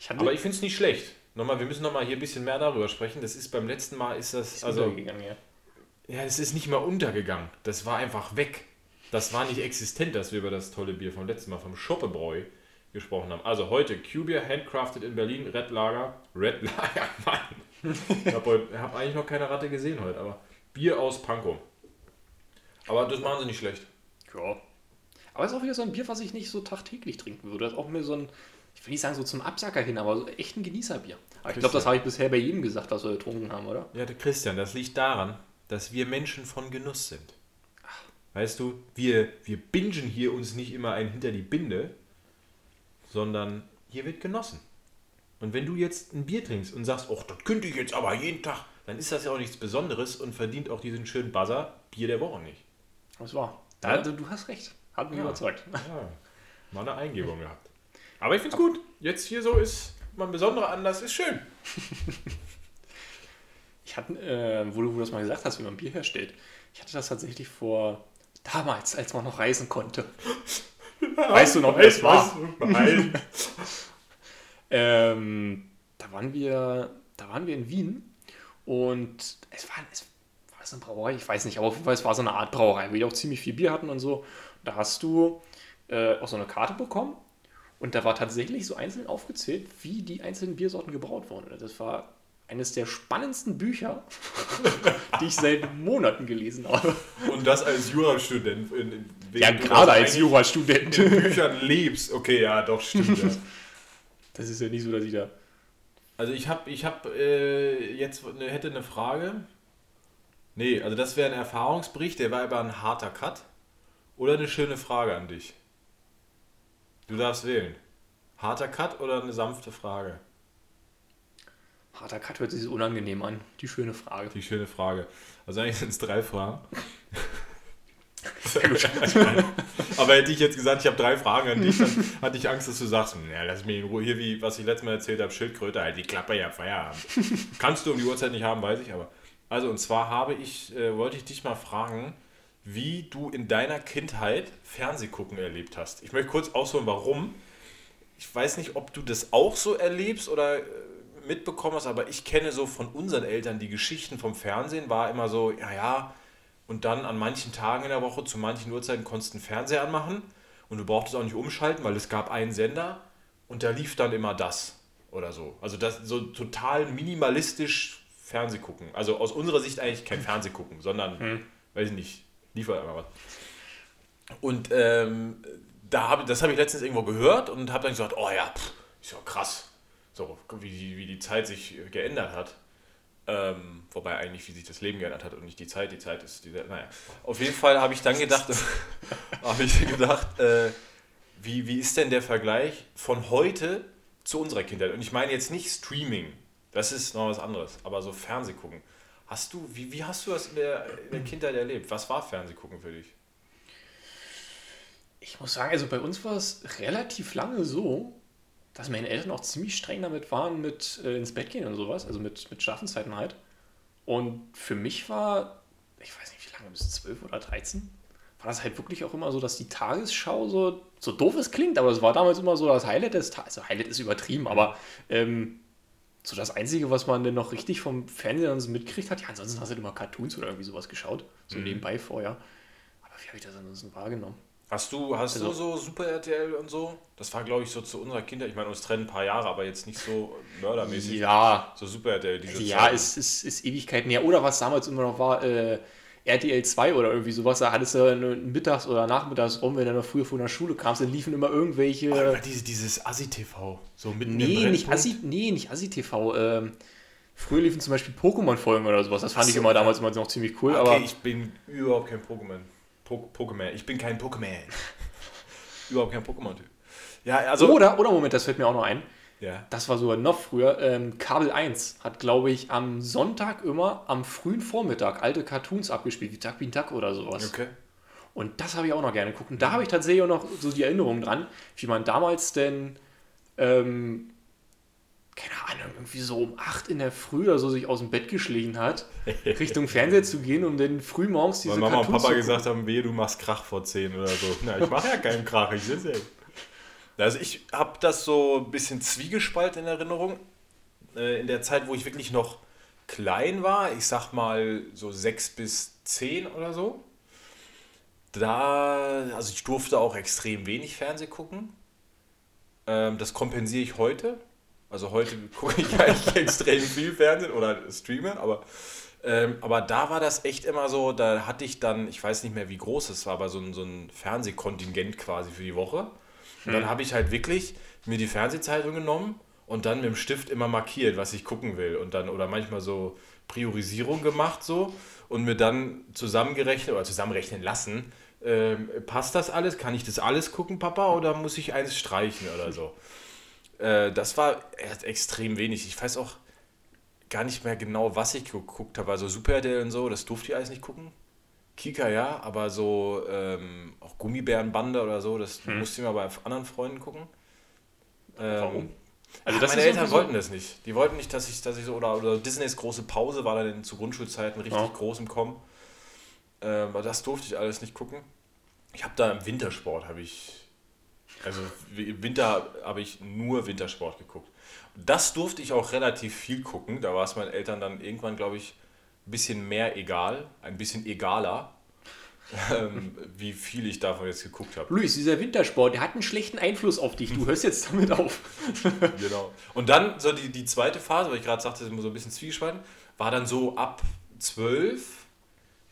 Ich Aber ich finde es nicht schlecht. Nochmal, wir müssen nochmal hier ein bisschen mehr darüber sprechen. Das ist beim letzten Mal ist das. Also, untergegangen, ja. ja, es ist nicht mal untergegangen. Das war einfach weg. Das war nicht existent, dass wir über das tolle Bier vom letzten Mal, vom Schoppebräu, gesprochen haben. Also heute Q-Bier, handcrafted in Berlin, Red Lager. Red Lager, Mann. Ich habe hab eigentlich noch keine Ratte gesehen heute, aber Bier aus Pankow. Aber das machen sie nicht schlecht. Ja. Aber es ist auch wieder so ein Bier, was ich nicht so tagtäglich trinken würde. Das ist auch mehr so ein, ich will nicht sagen so zum Absacker hin, aber so echt ein Genießerbier. Aber ich glaube, das habe ich bisher bei jedem gesagt, was wir getrunken haben, oder? Ja, der Christian, das liegt daran, dass wir Menschen von Genuss sind. Weißt du, wir, wir bingen hier uns nicht immer ein hinter die Binde, sondern hier wird genossen. Und wenn du jetzt ein Bier trinkst und sagst, ach, das könnte ich jetzt aber jeden Tag, dann ist das ja auch nichts Besonderes und verdient auch diesen schönen Buzzer Bier der Woche nicht. Das war. Da, Ja. du, du hast recht. Hat mich Ja. überzeugt. Ja, mal eine Eingebung gehabt. Aber ich finde es gut. Jetzt hier so ist mal ein besonderer Anlass, ist schön. Ich hatte, äh, wo du wo du das mal gesagt hast, wie man Bier herstellt. Ich hatte das tatsächlich vor damals, als man noch reisen konnte. Weißt du noch, wie das war? Nein. Ähm, da waren wir, da waren wir in Wien und es war, es war es eine Brauerei, ich weiß nicht, aber auf jeden Fall es war so eine Art Brauerei, wo die auch ziemlich viel Bier hatten und so. Da hast du äh, auch so eine Karte bekommen und da war tatsächlich so einzeln aufgezählt, wie die einzelnen Biersorten gebraut wurden. Und Das war eines der spannendsten Bücher, die ich seit Monaten gelesen habe. Und das als Jurastudent. in- in- Ja, gerade als Jurastudent. in Büchern lebst. Okay, ja, doch, stimmt. Ja. Das ist ja nicht so, dass ich da. Also ich habe ich hab, äh, jetzt eine, hätte eine Frage. Nee, also das wäre ein Erfahrungsbericht, der war aber ein harter Cut. Oder eine schöne Frage an dich. Du darfst wählen. Harter Cut oder eine sanfte Frage? Harter Cut hört sich so unangenehm an. Die schöne Frage. Die schöne Frage. Also eigentlich sind es drei Fragen. Aber hätte ich jetzt gesagt, ich habe drei Fragen an dich, dann hatte ich Angst, dass du sagst, ja, lass mich in Ruhe. Hier, wie was ich letztes Mal erzählt habe, Schildkröte, halt die Klappe, ja, Feierabend. Kannst du um die Uhrzeit nicht haben, weiß ich aber. Also, und zwar habe ich, äh, wollte ich dich mal fragen, wie du in deiner Kindheit Fernsehgucken erlebt hast. Ich möchte kurz ausholen, warum. Ich weiß nicht, ob du das auch so erlebst oder äh, mitbekommen hast, aber ich kenne so von unseren Eltern die Geschichten vom Fernsehen, war immer so, ja, ja, und dann an manchen Tagen in der Woche, zu manchen Uhrzeiten konntest du einen Fernseher anmachen und du brauchtest auch nicht umschalten, weil es gab einen Sender und da lief dann immer das oder so. Also das so total minimalistisch Fernsehgucken. Also aus unserer Sicht eigentlich kein Fernsehgucken, sondern, weiß ich nicht, lief halt einmal was. Und ähm, da hab, das habe ich letztens irgendwo gehört und habe dann gesagt, oh ja, pff, ist ja krass, so wie die, wie die Zeit sich geändert hat. Ähm, wobei eigentlich, wie sich das Leben geändert hat und nicht die Zeit. Die Zeit ist, die, naja. Auf jeden Fall habe ich dann gedacht, habe ich gedacht, äh, wie, wie ist denn der Vergleich von heute zu unserer Kindheit? Und ich meine jetzt nicht Streaming, das ist noch was anderes, aber so Fernsehgucken. Hast du, wie, wie hast du das in der, in der Kindheit erlebt? Was war Fernsehgucken für dich? Ich muss sagen, also bei uns war es relativ lange so, dass meine Eltern auch ziemlich streng damit waren mit äh, ins Bett gehen und sowas, also mit, mit Schlafenszeiten halt. Und für mich war, ich weiß nicht wie lange, bis 12 oder 13, war das halt wirklich auch immer so, dass die Tagesschau so, so doof es klingt, aber es war damals immer so das Highlight des Tages. Also Highlight ist übertrieben, aber ähm, so das Einzige, was man denn noch richtig vom Fernsehen so mitkriegt hat, ja, ansonsten hast du halt immer Cartoons oder irgendwie sowas geschaut, so nebenbei vorher. Aber wie habe ich das ansonsten wahrgenommen? Hast du, hast Also- du so Super RTL und so? Das war, glaube ich, so zu unserer Kindheit. Ich meine, uns trennen ein paar Jahre, aber jetzt nicht so mördermäßig. Ja, So Super RTL, diese ja, Zeiten. es ist, ist Ewigkeiten her. Oder was damals immer noch war, äh, RTL 2 oder irgendwie sowas, da hattest du mittags oder nachmittags rum, wenn du noch früher von der Schule kamst, dann liefen immer irgendwelche. Oh, diese, dieses Assi-TV. So mitten im nee, nicht. Assi, nee, nicht Assi-TV. Ähm, früher liefen zum Beispiel Pokémon-Folgen oder sowas. Das fand Ach ich so. immer damals immer noch ziemlich cool. Okay, aber ich bin überhaupt kein Pokémon. Po Pokémon. Ich bin kein Pokémon. überhaupt kein Pokémon-Typ. Ja, also. oder, oder Moment, das fällt mir auch noch ein. Ja. Das war sogar noch früher. Ähm, Kabel 1 hat, glaube ich, am Sonntag immer am frühen Vormittag alte Cartoons abgespielt, wie Duck Bean Duck oder sowas. Okay. Und das habe ich auch noch gerne geguckt. Und da habe ich tatsächlich auch noch so die Erinnerung dran, wie man damals denn, ähm, keine Ahnung, irgendwie so um 8 in der Früh oder so sich aus dem Bett geschlichen hat, Richtung Fernseher zu gehen, um dann früh morgens diese Weil Mama und Cartoons Papa zu gesagt haben, wehe, du machst Krach vor 10 oder so. Na, ich mache ja keinen Krach, ich sitze ja. Also ich habe das so ein bisschen zwiegespalten in Erinnerung. Äh, in der Zeit, wo ich wirklich noch klein war, ich sag mal so 6 bis 10 oder so. Da, also ich durfte auch extrem wenig Fernsehen gucken. Ähm, das kompensiere ich heute. Also heute gucke ich eigentlich extrem viel Fernsehen oder streame, aber, ähm, aber da war das echt immer so, da hatte ich dann, ich weiß nicht mehr wie groß es war, aber so ein, so ein Fernsehkontingent quasi für die Woche. Und dann habe ich halt wirklich mir die Fernsehzeitung genommen und dann mit dem Stift immer markiert, was ich gucken will. Und dann, oder manchmal so Priorisierung gemacht so und mir dann zusammengerechnet oder zusammenrechnen lassen, ähm, passt das alles? Kann ich das alles gucken, Papa, oder muss ich eins streichen oder so? Äh, das war erst extrem wenig. Ich weiß auch gar nicht mehr genau, was ich geguckt habe. Also Super RTL und so, das durfte ich alles nicht gucken. Kika ja, aber so ähm, auch Gummibärenbande oder so, das musste ich mal bei anderen Freunden gucken. Ähm, Warum? Also das meine Eltern wollten das nicht. Die wollten nicht, dass ich, dass ich so, oder, oder Disneys große Pause war dann in, zu Grundschulzeiten richtig Ja. groß im Kommen. Ähm, aber das durfte ich alles nicht gucken. Ich habe da im Wintersport, habe ich, also im Winter habe ich nur Wintersport geguckt. Das durfte ich auch relativ viel gucken. Da war es meinen Eltern dann irgendwann, glaube ich, bisschen mehr egal, ein bisschen egaler, ähm, wie viel ich davon jetzt geguckt habe. Luis, dieser Wintersport, der hat einen schlechten Einfluss auf dich. Du hörst jetzt damit auf. Genau. Und dann so die, die zweite Phase, weil ich gerade sagte, immer so ein bisschen zwiegespalten, war dann so ab 12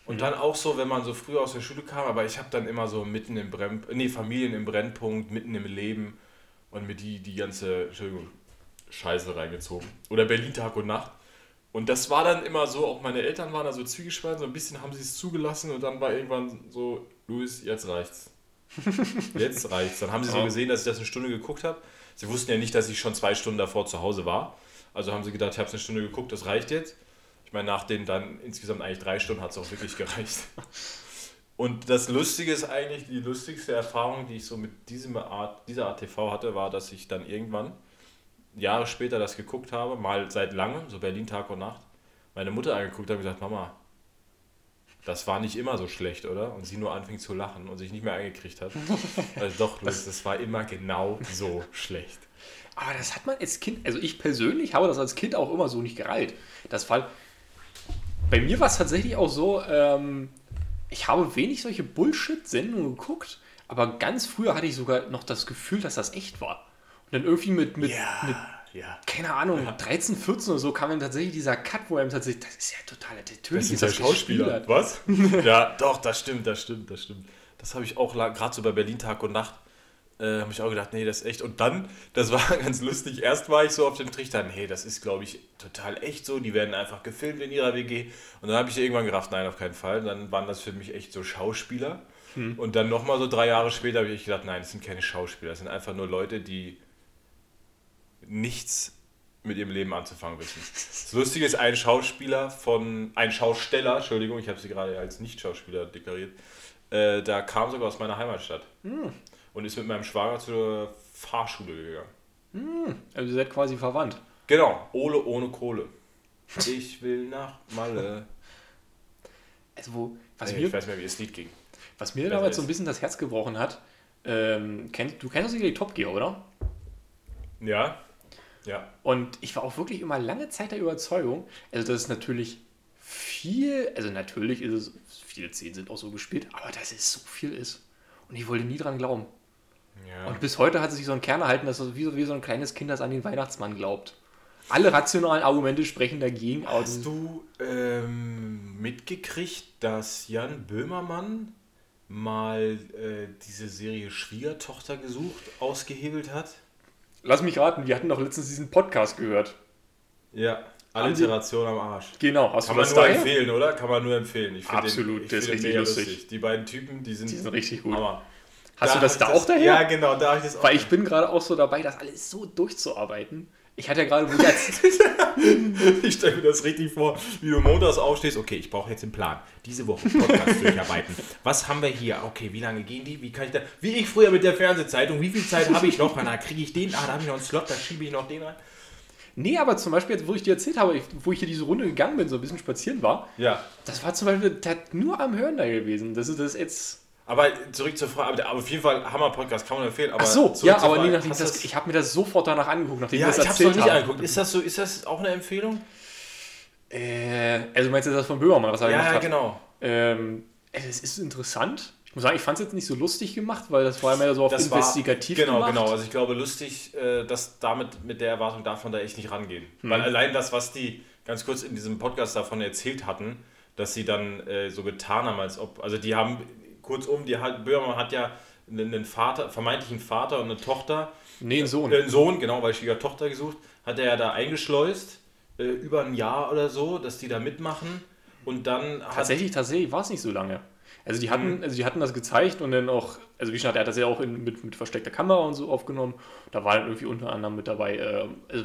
und dann auch so, wenn man so früh aus der Schule kam, aber ich habe dann immer so mitten im Brennpunkt, nee, Familien im Brennpunkt, mitten im Leben und mir die, die ganze, Entschuldigung, Scheiße reingezogen. Oder Berlin Tag und Nacht. Und das war dann immer so, auch meine Eltern waren da so zwiegespalten, so ein bisschen haben sie es zugelassen und dann war irgendwann so, Luis, jetzt reicht's. Jetzt reicht's. Dann haben sie so gesehen, dass ich das eine Stunde geguckt habe. Sie wussten ja nicht, dass ich schon zwei Stunden davor zu Hause war. Also haben sie gedacht, ich habe eine Stunde geguckt, das reicht jetzt. Ich meine, nach den dann insgesamt eigentlich drei Stunden hat es auch wirklich gereicht. Und das Lustige ist eigentlich, die lustigste Erfahrung, die ich so mit diesem Art, dieser Art TV hatte, war, dass ich dann irgendwann, Jahre später das geguckt habe, mal seit langem, so Berlin Tag und Nacht, meine Mutter angeguckt habe und gesagt, Mama, das war nicht immer so schlecht, oder? Und sie nur anfing zu lachen und sich nicht mehr eingekriegt hat. Also doch, Luis, das war immer genau so schlecht. Aber das hat man als Kind, also ich persönlich habe das als Kind auch immer so nicht gereilt. Das Fall. Bei mir war es tatsächlich auch so, ähm, ich habe wenig solche Bullshit-Sendungen geguckt, aber ganz früher hatte ich sogar noch das Gefühl, dass das echt war. Und dann irgendwie mit, mit, mit ja. keine Ahnung, 13, 14 oder so kam dann tatsächlich dieser Cut, wo er ihm tatsächlich, das ist ja total, natürlich Das sind ja Schauspieler. Was? ja, doch, das stimmt, das stimmt, das stimmt. Das habe ich auch gerade so bei Berlin Tag und Nacht, äh, habe ich auch gedacht, nee, das ist echt. Und dann, das war ganz lustig, erst war ich so auf dem Trichter, nee, das ist, glaube ich, total echt so, die werden einfach gefilmt in ihrer WG. Und dann habe ich irgendwann gerafft, nein, auf keinen Fall. Dann waren das für mich echt so Schauspieler. Und dann nochmal so drei Jahre später habe ich gedacht, nein, das sind keine Schauspieler, das sind einfach nur Leute, die nichts mit ihrem Leben anzufangen wissen. Das Lustige ist, ein Schauspieler von, ein Schausteller, Entschuldigung, ich habe sie gerade als Nicht-Schauspieler deklariert, äh, da kam sogar aus meiner Heimatstadt und ist mit meinem Schwager zur Fahrschule gegangen. Also ihr seid quasi verwandt. Genau, Ole ohne Kohle. Ich will nach Malle. Also wo, was Nee, mir ich weiß nicht mehr, wie das Lied ging. Was mir damals so ein bisschen das Herz gebrochen hat, ähm, kennt, du kennst doch sicherlich Top Gear, oder? Ja? Ja. Und ich war auch wirklich immer lange Zeit der Überzeugung, also dass es natürlich viel, also natürlich ist es, viele Szenen sind auch so gespielt, aber dass es so viel ist. Und ich wollte nie dran glauben. ja. Und bis heute hat sich so ein Kern erhalten, dass es wie so, wie so ein kleines Kind, das an den Weihnachtsmann glaubt. Alle rationalen Argumente sprechen dagegen, das Hast du ähm, mitgekriegt, dass Jan Böhmermann mal äh, diese Serie Schwiegertochter gesucht ausgehebelt hat? Lass mich raten, wir hatten doch letztens diesen Podcast gehört. Ja, Alliteration am Arsch. Genau, hast Kann man das nur daher? empfehlen, oder? Kann man nur empfehlen. Ich Absolut, ich der ist den richtig mega lustig. Die beiden Typen, die sind, Die sind richtig gut. Hammer. Hast du das da auch daher? Ja, genau, da habe ich das auch. Weil ich bin gerade auch so dabei, das alles so durchzuarbeiten. Ich hatte ja gerade, jetzt, Ich stelle mir das richtig vor, wie du montags aufstehst. Okay, ich brauche jetzt einen Plan. Diese Woche Podcast durcharbeiten. Was haben wir hier? Okay, wie lange gehen die? Wie kann ich da. Wie ich früher mit der Fernsehzeitung, wie viel Zeit habe ich noch? Na, kriege ich den? Ah, da habe ich noch einen Slot, da schiebe ich noch den rein. Nee, aber zum Beispiel, jetzt, wo ich dir erzählt habe, wo ich hier diese Runde gegangen bin, so ein bisschen spazieren war, Ja. das war zum Beispiel das nur am Hören da gewesen. Das ist das ist jetzt. Aber zurück zur Frage, aber auf jeden Fall Hammer-Podcast kann man empfehlen. Aber Ach so, ja, aber Frage, nachdem das, ich habe mir das sofort danach angeguckt, nachdem Ja, das ich habe es noch erzählt nicht angeguckt. Ist das so, ist das auch eine Empfehlung? Äh, also meinst du das von Böhmermann, was er Ja, gemacht ja, hat? genau. Ähm, es ist interessant. Ich muss sagen, ich fand es jetzt nicht so lustig gemacht, weil das war ja mehr so auf Das war, investigativ genau, gemacht. genau. Also ich glaube, lustig, äh, dass damit mit der Erwartung man da echt nicht rangehen. Weil allein das, was die ganz kurz in diesem Podcast davon erzählt hatten, dass sie dann äh, so getan haben, als ob, also die haben, kurzum, die hat, Böhmermann hat ja einen einen Vater, vermeintlichen Vater und eine Tochter, Nee, ein Sohn. äh, einen Sohn, genau, weil Schwiegertochter gesucht, hat er ja da eingeschleust, äh, über ein Jahr oder so, dass die da mitmachen und dann hat Tatsächlich, tatsächlich war es nicht so lange. Also die hatten, also die hatten das gezeigt und dann auch, also wie schon, er hat das ja auch in, mit, mit versteckter Kamera und so aufgenommen. Da war dann irgendwie unter anderem mit dabei, äh, also,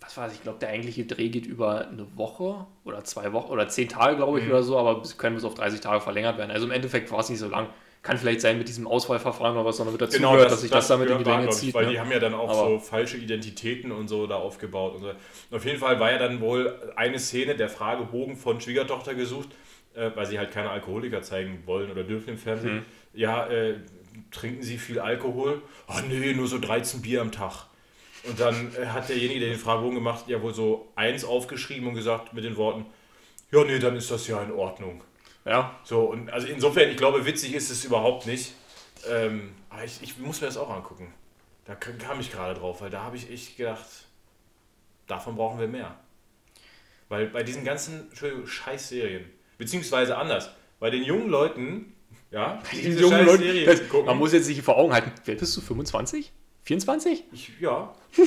was war das, ich glaube, der eigentliche Dreh geht über eine Woche oder zwei Wochen oder zehn Tage, glaube ich, Mhm. oder so, aber es können bis auf 30 Tage verlängert werden. Also im Endeffekt war es nicht so lang. Kann vielleicht sein mit diesem Auswahlverfahren oder was noch mit dazu Genau, gehört, dass sich das, damit in die Länge glaub ich, zieht. Weil ne? die haben ja dann auch Aber- so falsche Identitäten und so da aufgebaut. Und so. Und auf jeden Fall war ja dann wohl eine Szene, der Fragebogen von Schwiegertochter gesucht, äh, weil sie halt keine Alkoholiker zeigen wollen oder dürfen im Fernsehen. Mhm. Ja, äh, trinken sie viel Alkohol? Ah nee, nur so 13 Bier am Tag. Und dann äh, hat derjenige, der den Fragebogen gemacht hat, ja wohl so eins aufgeschrieben und gesagt mit den Worten, ja nee, dann ist das ja in Ordnung. ja, So, und also insofern, ich glaube, witzig ist es überhaupt nicht. Ähm, aber ich, ich muss mir das auch angucken. Da kam ich gerade drauf, weil da habe ich echt gedacht, davon brauchen wir mehr. Weil bei diesen ganzen Scheißserien, beziehungsweise anders, bei den jungen Leuten, ja, die diese jungen Leute, das, gucken, man muss jetzt sich vor Augen halten, wer bist du, 25? 24? ich, ja.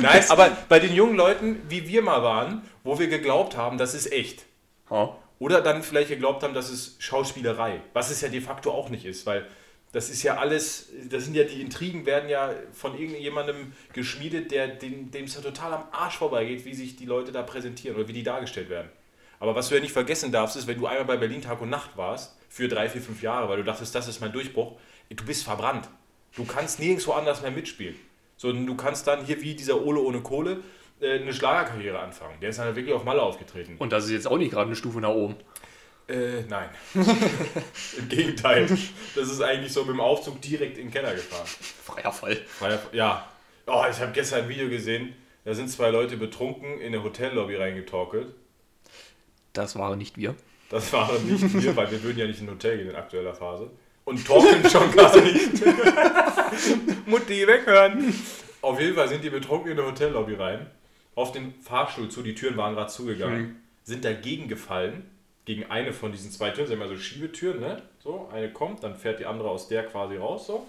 Nein, aber bei den jungen Leuten, wie wir mal waren, wo wir geglaubt haben, das ist echt. Ja. Oder dann vielleicht geglaubt haben, das ist Schauspielerei, was es ja de facto auch nicht ist, weil das ist ja alles, das sind ja die Intrigen, werden ja von irgendjemandem geschmiedet, der dem es ja total am Arsch vorbeigeht, wie sich die Leute da präsentieren oder wie die dargestellt werden. Aber was du ja nicht vergessen darfst, ist, wenn du einmal bei Berlin Tag und Nacht warst, für drei, vier, fünf Jahre, weil du dachtest, das ist mein Durchbruch, du bist verbrannt. Du kannst nirgendwo anders mehr mitspielen. Sondern du kannst dann hier wie dieser Ole ohne Kohle äh, eine Schlagerkarriere anfangen. Der ist dann wirklich auf Malle aufgetreten. Und das ist jetzt auch nicht gerade eine Stufe nach oben. Äh, nein. Im Gegenteil. Das ist eigentlich so mit dem Aufzug direkt in den Keller gefahren. Freier Fall. Freier- Ja. Oh, ich habe gestern ein Video gesehen. Da sind zwei Leute betrunken in eine Hotellobby reingetorkelt. Das waren nicht wir. Das waren nicht wir, weil wir würden ja nicht in ein Hotel gehen in aktueller Phase. Und torkeln schon gar nicht. Mutti, weghören. Auf jeden Fall sind die betrunken in eine Hotellobby rein. Auf den Fahrstuhl zu, die Türen waren gerade zugegangen. Sind dagegen gefallen. Gegen eine von diesen zwei Türen. Sind immer so Schiebetüren, ne? So, eine kommt, dann fährt die andere aus der quasi raus, so.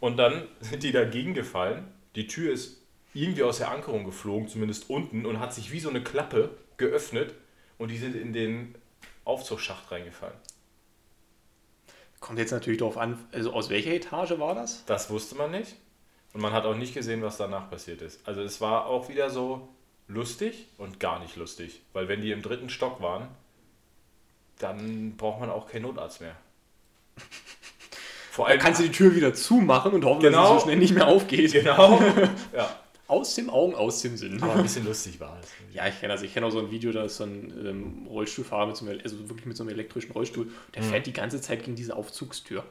Und dann sind die dagegen gefallen. Die Tür ist irgendwie aus der Ankerung geflogen, zumindest unten, und hat sich wie so eine Klappe geöffnet. Und die sind in den Aufzugsschacht reingefallen. Kommt jetzt natürlich darauf an, also aus welcher Etage war das? Das wusste man nicht. Und man hat auch nicht gesehen, was danach passiert ist. Also es war auch wieder so lustig und gar nicht lustig. Weil wenn die im dritten Stock waren, dann braucht man auch keinen Notarzt mehr. Vor Da kannst du die Tür wieder zumachen und hoffen, dass Genau. sie so schnell nicht mehr aufgeht. Genau. ja. Aus dem Augen, aus dem Sinn. Aber ein bisschen lustig war es. Ja, ich kenne das. Ich kenne auch so ein Video, da ist so ein ähm, Rollstuhlfahrer mit so einem, also wirklich mit so einem elektrischen Rollstuhl. Der Mhm. fährt die ganze Zeit gegen diese Aufzugstür.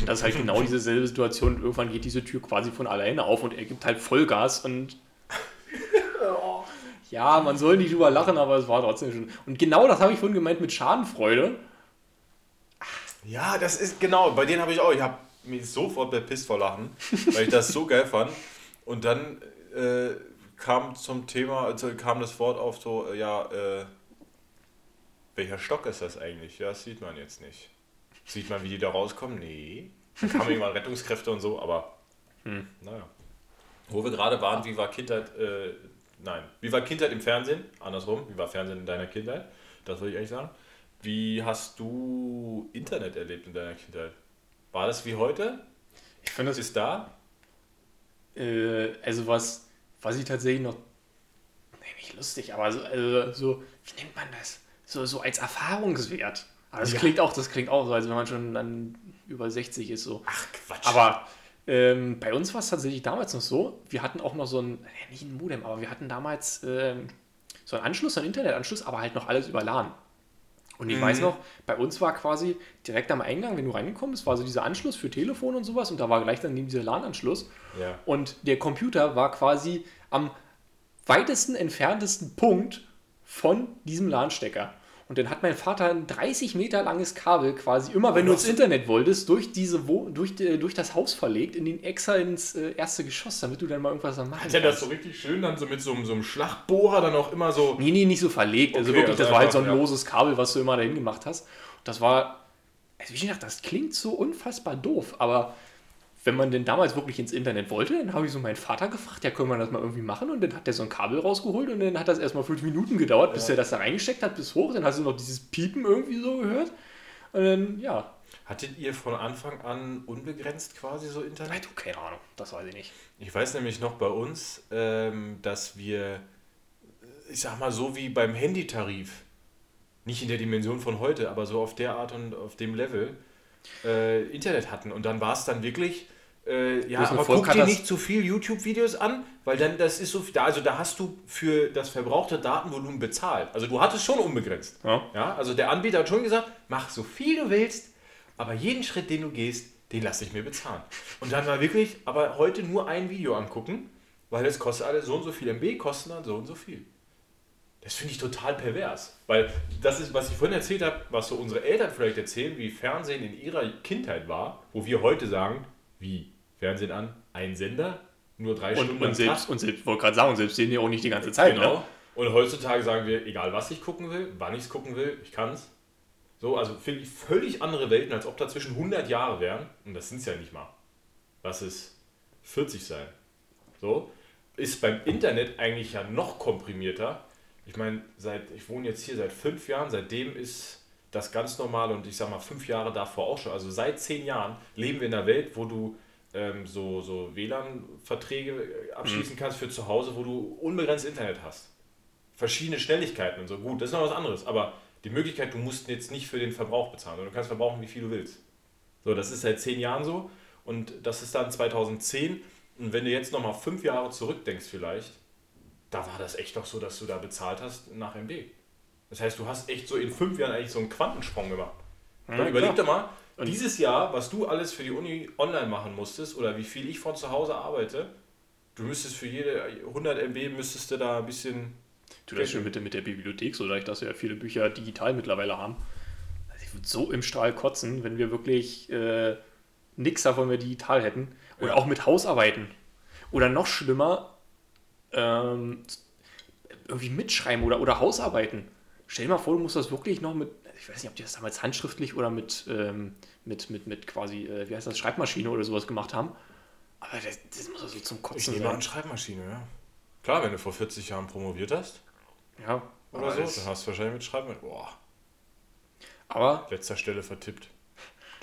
Und das ist halt genau dieselbe Situation. Und irgendwann geht diese Tür quasi von alleine auf und er gibt halt Vollgas und. Ja, man soll nicht drüber lachen, aber es war trotzdem schon. Und genau das habe ich vorhin gemeint mit Schadenfreude. Ja, das ist genau, bei denen habe ich auch, ich habe mich sofort bepisst vor Lachen, weil ich das so geil fand. Und dann äh, kam zum Thema, also kam das Wort auf so, äh, ja, äh, welcher Stock ist das eigentlich? Ja, das sieht man jetzt nicht. Sieht man, wie die da rauskommen? Nee. Dann kamen irgendwann Rettungskräfte und so, aber naja. Wo wir gerade waren, wie war Kindheit, äh, nein, wie war Kindheit im Fernsehen? Andersrum, wie war Fernsehen in deiner Kindheit? Das würde ich eigentlich sagen. Wie hast du Internet erlebt in deiner Kindheit? War das wie heute? Ich finde das Ist da? Äh, also was, was ich tatsächlich noch, nee, nicht lustig, aber so, also so, wie nennt man das? So, so als Erfahrungswert. Aber das Ja. klingt auch, das klingt auch so, als wenn man schon dann über 60 ist so. Ach Quatsch. Aber ähm, bei uns war es tatsächlich damals noch so, wir hatten auch noch so ein, äh, nicht ein Modem, aber wir hatten damals ähm, so einen Anschluss, so einen Internetanschluss, aber halt noch alles über LAN. Und ich weiß noch, bei uns war quasi direkt am Eingang, wenn du reingekommen bist, war so dieser Anschluss für Telefon und sowas und da war gleich daneben dieser LAN-Anschluss. Ja. Und der Computer war quasi am weitesten entferntesten Punkt von diesem LAN-Stecker. Und dann hat mein Vater ein 30 Meter langes Kabel quasi immer, wenn du ins Internet wolltest, durch, diese Wo durch, die- durch das Haus verlegt, in den extra ins äh, erste Geschoss, damit du dann mal irgendwas dann machen Hat er das so richtig schön dann so mit so, einem- so einem Schlagbohrer dann auch immer so. Nee, nee, nicht so verlegt. Also Okay, wirklich, also das war halt so ein ja. loses Kabel, was du immer dahin gemacht hast. Das war, also wie gesagt, das klingt so unfassbar doof, aber wenn man denn damals wirklich ins Internet wollte, dann habe ich so meinen Vater gefragt, ja, können wir das mal irgendwie machen? Und dann hat der so ein Kabel rausgeholt und dann hat das erstmal fünf Minuten gedauert, bis er das da reingesteckt hat, bis hoch. Dann hast du noch dieses Piepen irgendwie so gehört. Und dann, ja, Hattet ihr von Anfang an unbegrenzt quasi so Internet? du, keine Ahnung, das weiß ich nicht. Ich weiß nämlich noch bei uns, ähm, dass wir, ich sag mal so wie beim Handytarif, nicht in der Dimension von heute, aber so auf der Art und auf dem Level, äh, Internet hatten. Und dann war es dann wirklich, äh, ja, aber guck dir nicht zu viel YouTube-Videos an, weil dann das ist so, da, also da hast du für das verbrauchte Datenvolumen bezahlt. Also du hattest schon unbegrenzt. Ja. Ja, also der Anbieter hat schon gesagt, mach so viel du willst, aber jeden Schritt, den du gehst, den lasse ich mir bezahlen. Und dann war wirklich, aber heute nur ein Video angucken, weil das kostet alles so und so viel MB, kosten dann so und so viel. Das finde ich total pervers, weil das ist, was ich vorhin erzählt habe, was so unsere Eltern vielleicht erzählen, wie Fernsehen in ihrer Kindheit war, wo wir heute sagen, wie Fernsehen an, ein Sender, nur drei Und, Stunden und selbst, und selbst, wollte gerade sagen, selbst sehen die auch nicht die ganze Zeit. Genau. Ne? Und heutzutage sagen wir, egal was ich gucken will, wann ich es gucken will, ich kann es. So, also finde ich völlig andere Welten, als ob dazwischen 100 Jahre wären. Und das sind es ja nicht mal. Lass es 40 sein. So, ist beim Internet eigentlich ja noch komprimierter. Ich meine, seit ich wohne jetzt hier seit fünf Jahren, seitdem ist das ganz normal und ich sag mal fünf Jahre davor auch schon. Also seit zehn Jahren leben wir in einer Welt, wo du ähm, so, so WLAN-Verträge abschließen kannst für zu Hause, wo du unbegrenzt Internet hast. Verschiedene Schnelligkeiten und so. Gut, das ist noch was anderes. Aber die Möglichkeit, du musst jetzt nicht für den Verbrauch bezahlen, sondern du kannst verbrauchen, wie viel du willst. So, das ist seit zehn Jahren so und das ist dann 2010. Und wenn du jetzt nochmal fünf Jahre zurückdenkst vielleicht, da war das echt doch so, dass du da bezahlt hast nach MD. Das heißt, du hast echt so in fünf Jahren eigentlich so einen Quantensprung gemacht. Ja, überleg klar. doch mal, dieses Jahr, was du alles für die Uni online machen musstest oder wie viel ich von zu Hause arbeite, du müsstest für jede 100 MB müsstest du da ein bisschen Du das schon mit der, mit der Bibliothek so leicht, dass wir ja viele Bücher digital mittlerweile haben. Also ich würde so im Strahl kotzen, wenn wir wirklich äh, nichts davon mehr digital hätten. Oder Ja. auch mit Hausarbeiten. Oder noch schlimmer, ähm, irgendwie mitschreiben oder, oder Hausarbeiten. Stell dir mal vor, du musst das wirklich noch mit, ich weiß nicht, ob die das damals handschriftlich oder mit, ähm, mit, mit, mit quasi, äh, wie heißt das, Schreibmaschine oder sowas gemacht haben. Aber das, das muss doch so zum Ich Kotzen nehme an sein. Schreibmaschine, ja. Klar, wenn du vor 40 Jahren promoviert hast Ja, oder so, dann hast du wahrscheinlich mit Schreibmaschine. Boah, Aber letzter Stelle vertippt.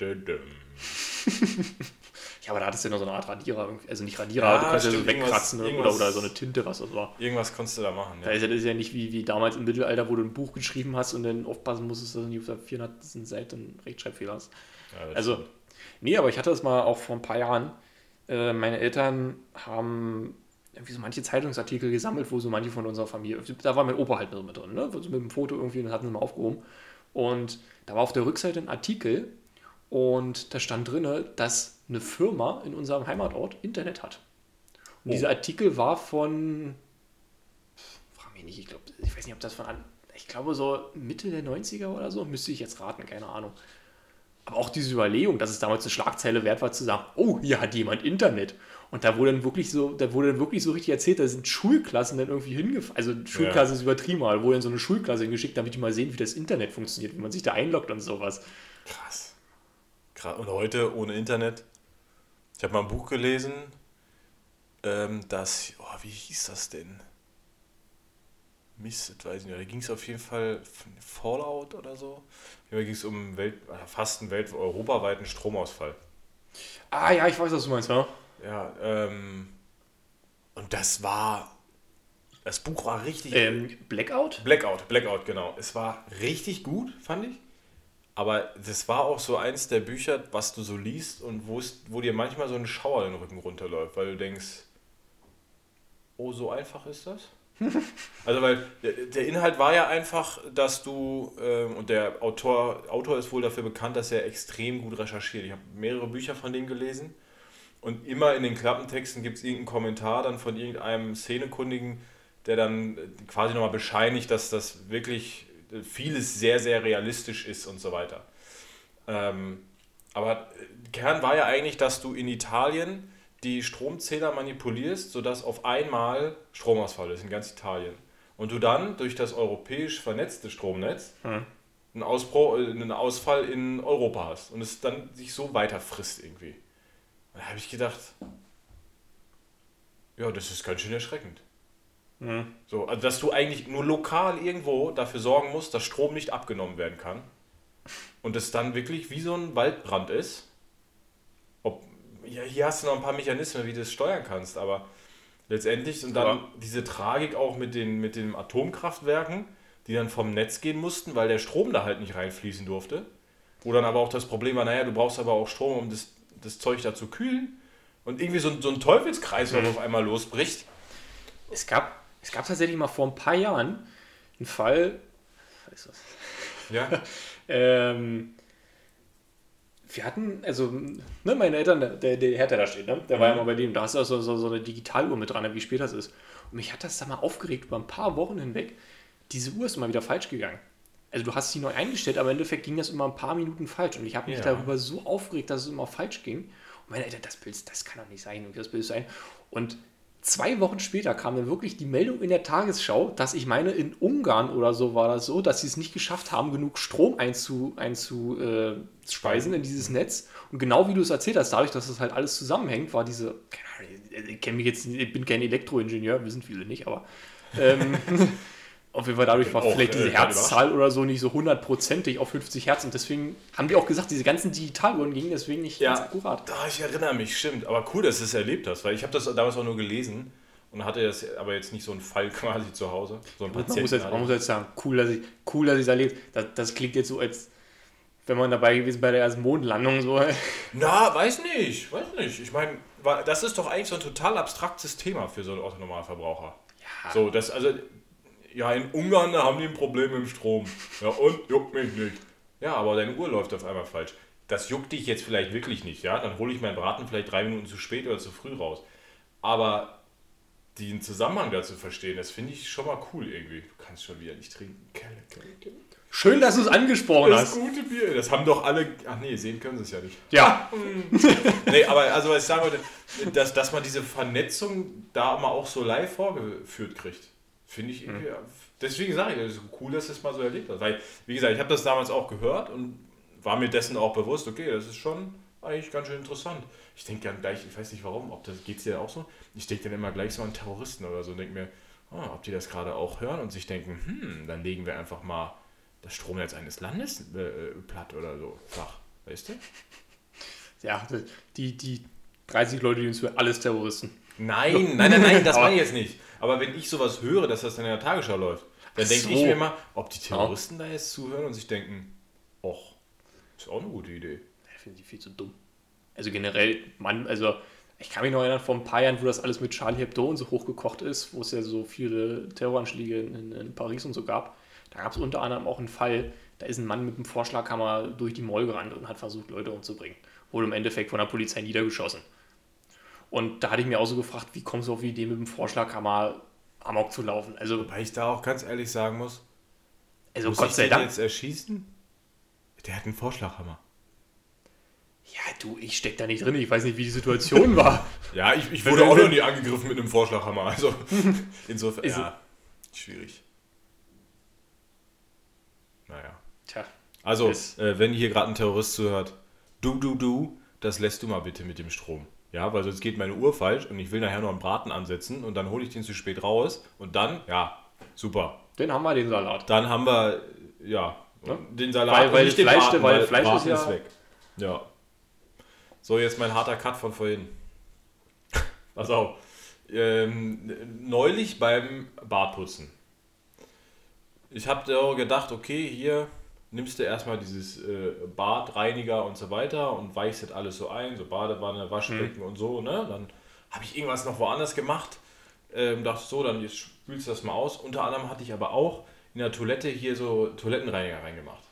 Ja, aber da hattest du ja noch so eine Art Radierer, irgendwie. also nicht Radierer, Ja, du kannst ja so wegkratzen oder, oder so eine Tinte, was das war. Irgendwas konntest du da machen, Da ja. ist ja, das ist ja nicht wie, wie damals im Mittelalter, wo du ein Buch geschrieben hast und dann aufpassen musstest, dass du nicht auf der 400. Seite einen Rechtschreibfehler hast. ja Also, stimmt. nee, aber ich hatte das mal auch vor ein paar Jahren. Äh, meine Eltern haben irgendwie so manche Zeitungsartikel gesammelt, wo so manche von unserer Familie, da war mein Opa halt mit drin, ne? so mit dem Foto irgendwie und hatten sie mal aufgehoben. Und da war auf der Rückseite ein Artikel und da stand drin, dass eine Firma in unserem Heimatort Internet hat. Und Oh. dieser Artikel war von, frag mich nicht, ich glaube, ich weiß nicht, ob das von, an, ich glaube so Mitte der 90er oder so, müsste ich jetzt raten, keine Ahnung. Aber auch diese Überlegung, dass es damals eine Schlagzeile wert war, zu sagen, oh, hier hat jemand Internet. Und da wurde dann wirklich so, da wurde dann wirklich so richtig erzählt, da sind Schulklassen dann irgendwie hingefahren. Also Schulklasse ist übertrieben, aber wurde dann so eine Schulklasse hingeschickt, damit die mal sehen, wie das Internet funktioniert, wie man sich da einloggt und sowas. Krass. Krass. Und heute ohne Internet. Ich habe mal ein Buch gelesen, ähm, das, oh, wie hieß das denn? Mist, das weiß ich nicht. Da ging es auf jeden Fall Fallout oder so. Hier ging es um Welt, äh, fast einen Welt, europaweiten Stromausfall. Ah ja, ich weiß, was du meinst, ja. Ja, ähm, und das war, das Buch war richtig, Ähm, Blackout? Blackout, Blackout, genau. Es war richtig gut, fand ich. Aber das war auch so eins der Bücher, was du so liest und wo, dir manchmal so ein Schauer den Rücken runterläuft, weil du denkst, oh, so einfach ist das? also weil der, der Inhalt war ja einfach, dass du, ähm, und der Autor, Autor ist wohl dafür bekannt, dass er extrem gut recherchiert. Ich habe mehrere Bücher von dem gelesen und immer in den Klappentexten gibt es irgendeinen Kommentar dann von irgendeinem Szenekundigen, der dann quasi nochmal bescheinigt, dass das wirklich vieles sehr, sehr realistisch ist und so weiter. Ähm, aber Kern war ja eigentlich, dass du in Italien die Stromzähler manipulierst, sodass auf einmal Stromausfall ist in ganz Italien. Und du dann durch das europäisch vernetzte Stromnetz hm. einen, Ausbruch, äh, einen Ausfall in Europa hast. Und es dann sich so weiter frisst irgendwie. Und da habe ich gedacht, ja, das ist ganz schön erschreckend. Mhm. So, also dass du eigentlich nur lokal irgendwo dafür sorgen musst, dass Strom nicht abgenommen werden kann. Und es dann wirklich wie so ein Waldbrand ist. Ob, ja, hier hast du noch ein paar Mechanismen, wie du es steuern kannst, aber letztendlich und dann ja. diese Tragik auch mit den, mit den Atomkraftwerken, die dann vom Netz gehen mussten, weil der Strom da halt nicht reinfließen durfte. Wo dann aber auch das Problem war, naja, du brauchst aber auch Strom, um das, das Zeug da zu kühlen. Und irgendwie so, so ein Teufelskreis, der mhm. auf einmal losbricht. Es gab, es gab tatsächlich mal vor ein paar Jahren einen Fall. Was ist das? Ja. ähm, wir hatten, also, ne, meine Eltern, der, der Herr, der da steht, ne, der mhm. war ja mhm. mal bei dem, da hast du so, so, so eine Digitaluhr mit dran, wie spät das ist. Und mich hat das da mal aufgeregt über ein paar Wochen hinweg. Diese Uhr ist immer wieder falsch gegangen. Also du hast sie neu eingestellt, aber im Endeffekt ging das immer ein paar Minuten falsch. Und ich habe mich ja. darüber so aufgeregt, dass es immer falsch ging. Und meine Eltern, das Bild, das kann doch nicht sein, das Bild sein. Und zwei Wochen später kam dann wirklich die Meldung in der Tagesschau, dass ich meine, in Ungarn oder so war das so, dass sie es nicht geschafft haben, genug Strom einzuspeisen einzu, äh, in dieses Netz. Und genau wie du es erzählt hast, dadurch, dass das halt alles zusammenhängt, war diese, keine Ahnung, ich kenne mich jetzt, ich bin kein Elektroingenieur, wissen viele nicht, aber ähm, Auf jeden Fall dadurch war auch, vielleicht diese äh, Herzzahl oder so nicht so hundertprozentig auf 50 Hertz und deswegen haben die auch gesagt, diese ganzen Digitaluhren gingen deswegen nicht ja, ganz akkurat. Da, ich erinnere mich, stimmt. Aber cool, dass du es erlebt hast, weil ich habe das damals auch nur gelesen und hatte das aber jetzt nicht so einen Fall quasi zu Hause. So man, muss jetzt, man muss jetzt sagen, cool, dass ich cool, dass ich es erlebt. Das, das klingt jetzt so, als wenn man dabei gewesen bei der ersten Mondlandung so. Na, weiß nicht, weiß nicht. Ich meine, das ist doch eigentlich so ein total abstraktes Thema für so einen Autonormalverbraucher. Ja. So, das, also ja, in Ungarn da haben die ein Problem mit dem Strom. Ja, und juckt mich nicht. Ja, aber deine Uhr läuft auf einmal falsch. Das juckt dich jetzt vielleicht wirklich nicht, ja? Dann hole ich meinen Braten vielleicht drei Minuten zu spät oder zu früh raus. Aber den Zusammenhang dazu verstehen, das finde ich schon mal cool irgendwie. Du kannst schon wieder nicht trinken. Kelle, kelle, kelle. Schön, dass du es angesprochen das hast. Das gute Bier, das haben doch alle. Ach nee, sehen können sie es ja nicht. Ja. nee, aber also was ich sagen wollte, dass, dass man diese Vernetzung da mal auch so live vorgeführt kriegt. Finde ich irgendwie. Mhm. Deswegen sage ich, es ist cool, dass es mal so erlebt hat. Weil, wie gesagt, ich habe das damals auch gehört und war mir dessen auch bewusst, okay, das ist schon eigentlich ganz schön interessant. Ich denke dann gleich, ich weiß nicht warum, ob das geht es dir auch so. Ich denke dann immer gleich so an Terroristen oder so und denke mir, oh, ob die das gerade auch hören und sich denken, hm, dann legen wir einfach mal das Stromnetz eines Landes äh, platt oder so flach. Weißt du? Ja, die, die 30 Leute, die uns für alles Terroristen. Nein, nein, nein, nein, das meine ich jetzt nicht. Aber wenn ich sowas höre, dass das dann in der Tagesschau läuft, dann denke so. ich mir mal, ob die Terroristen ja. da jetzt zuhören und sich denken, och, ist auch eine gute Idee. Ich finde die viel zu dumm. Also generell, man, also ich kann mich noch erinnern, vor ein paar Jahren, wo das alles mit Charlie Hebdo und so hochgekocht ist, wo es ja so viele Terroranschläge in, in Paris und so gab, da gab es unter anderem auch einen Fall, da ist ein Mann mit einem Vorschlaghammer durch die Mall gerannt und hat versucht, Leute umzubringen. Wurde im Endeffekt von der Polizei niedergeschossen. Und da hatte ich mir auch so gefragt, wie kommst du auf die Idee, mit dem Vorschlaghammer Amok zu laufen? Also, Wobei ich da auch ganz ehrlich sagen muss, also muss Gott sei Dank. jetzt erschießen? Der hat einen Vorschlaghammer. Ja, du, ich steck da nicht drin, ich weiß nicht, wie die Situation war. ja, ich, ich wurde auch noch nie angegriffen mit einem Vorschlaghammer. Also insofern, also, ja, schwierig. Naja. Tja. Also, äh, wenn hier gerade ein Terrorist zuhört, du, du, du, das lässt du mal bitte mit dem Strom. Ja, weil sonst geht meine Uhr falsch und ich will nachher noch einen Braten ansetzen und dann hole ich den zu spät raus und dann, ja, super. Dann haben wir den Salat. Dann haben wir, ja, ja? den Salat weil, weil nicht den Fleisch, Braten, weil, weil Fleisch Braten ist, ja ist weg. Ja. So, jetzt mein harter Cut von vorhin. Pass auf. Ähm, neulich beim Bartputzen. Ich habe gedacht, okay, hier nimmst du erstmal dieses äh, Badreiniger und so weiter und weichst das alles so ein, so Badewanne, Waschbecken und so, ne? Dann habe ich irgendwas noch woanders gemacht. Ähm, dachte so, dann jetzt spülst du das mal aus. Unter anderem hatte ich aber auch in der Toilette hier so Toilettenreiniger reingemacht.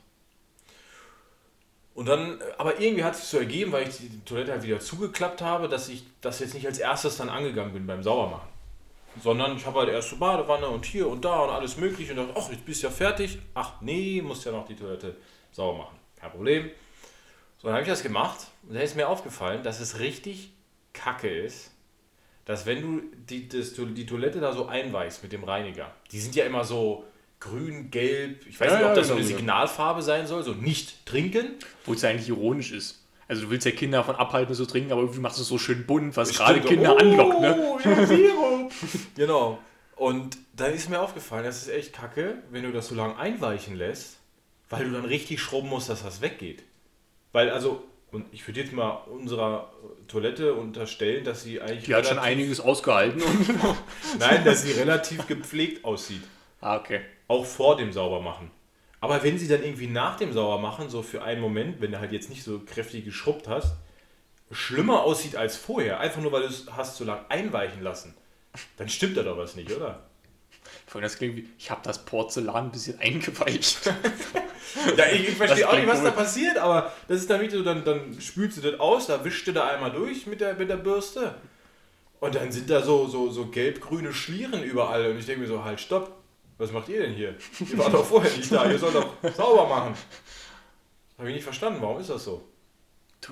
Und dann, äh, aber irgendwie hat es sich so ergeben, weil ich die Toilette halt wieder zugeklappt habe, dass ich das jetzt nicht als erstes dann angegangen bin beim Saubermachen. Sondern ich habe halt erst so Badewanne und hier und da und alles mögliche und dachte, ach, jetzt bist du ja fertig. Ach nee, musst ja noch die Toilette sauber machen. Kein Problem. So, dann habe ich das gemacht und dann ist mir aufgefallen, dass es richtig kacke ist, dass wenn du die, das, die Toilette da so einweichst mit dem Reiniger, die sind ja immer so grün, gelb, ich weiß Ja, nicht, ob ja, das so genau, eine. Signalfarbe sein soll, so nicht trinken. Wo es eigentlich ironisch ist. Also du willst ja Kinder davon abhalten, so trinken, aber irgendwie machst du es so schön bunt, was gerade Kinder oh, anlockt, ne? ja, Sirup. genau. Und dann ist mir aufgefallen, das ist echt kacke, wenn du das so lange einweichen lässt, weil du dann richtig schrubben musst, dass das weggeht. Weil also, und ich würde jetzt mal unserer Toilette unterstellen, dass sie eigentlich. Die hat schon einiges ausgehalten. Und Nein, dass sie relativ gepflegt aussieht. ah, okay. Auch vor dem Saubermachen. Aber wenn sie dann irgendwie nach dem Saubermachen, so für einen Moment, wenn du halt jetzt nicht so kräftig geschrubbt hast, schlimmer aussieht als vorher, einfach nur weil du es hast so lange einweichen lassen, dann stimmt da doch was nicht, oder? Vorhin das klingt wie, ich habe das Porzellan ein bisschen eingeweicht. Ja, ich, ich verstehe auch nicht, was da gut. passiert, aber das ist dann wirklich so, dann, dann spülst du das aus, da wischst du da einmal durch mit der, mit der Bürste und dann sind da so, so, so gelb-grüne Schlieren überall und ich denke mir so, halt, stopp, was macht ihr denn hier? Ihr wart doch vorher nicht da, ihr sollt doch sauber machen. Habe ich nicht verstanden, warum ist das so?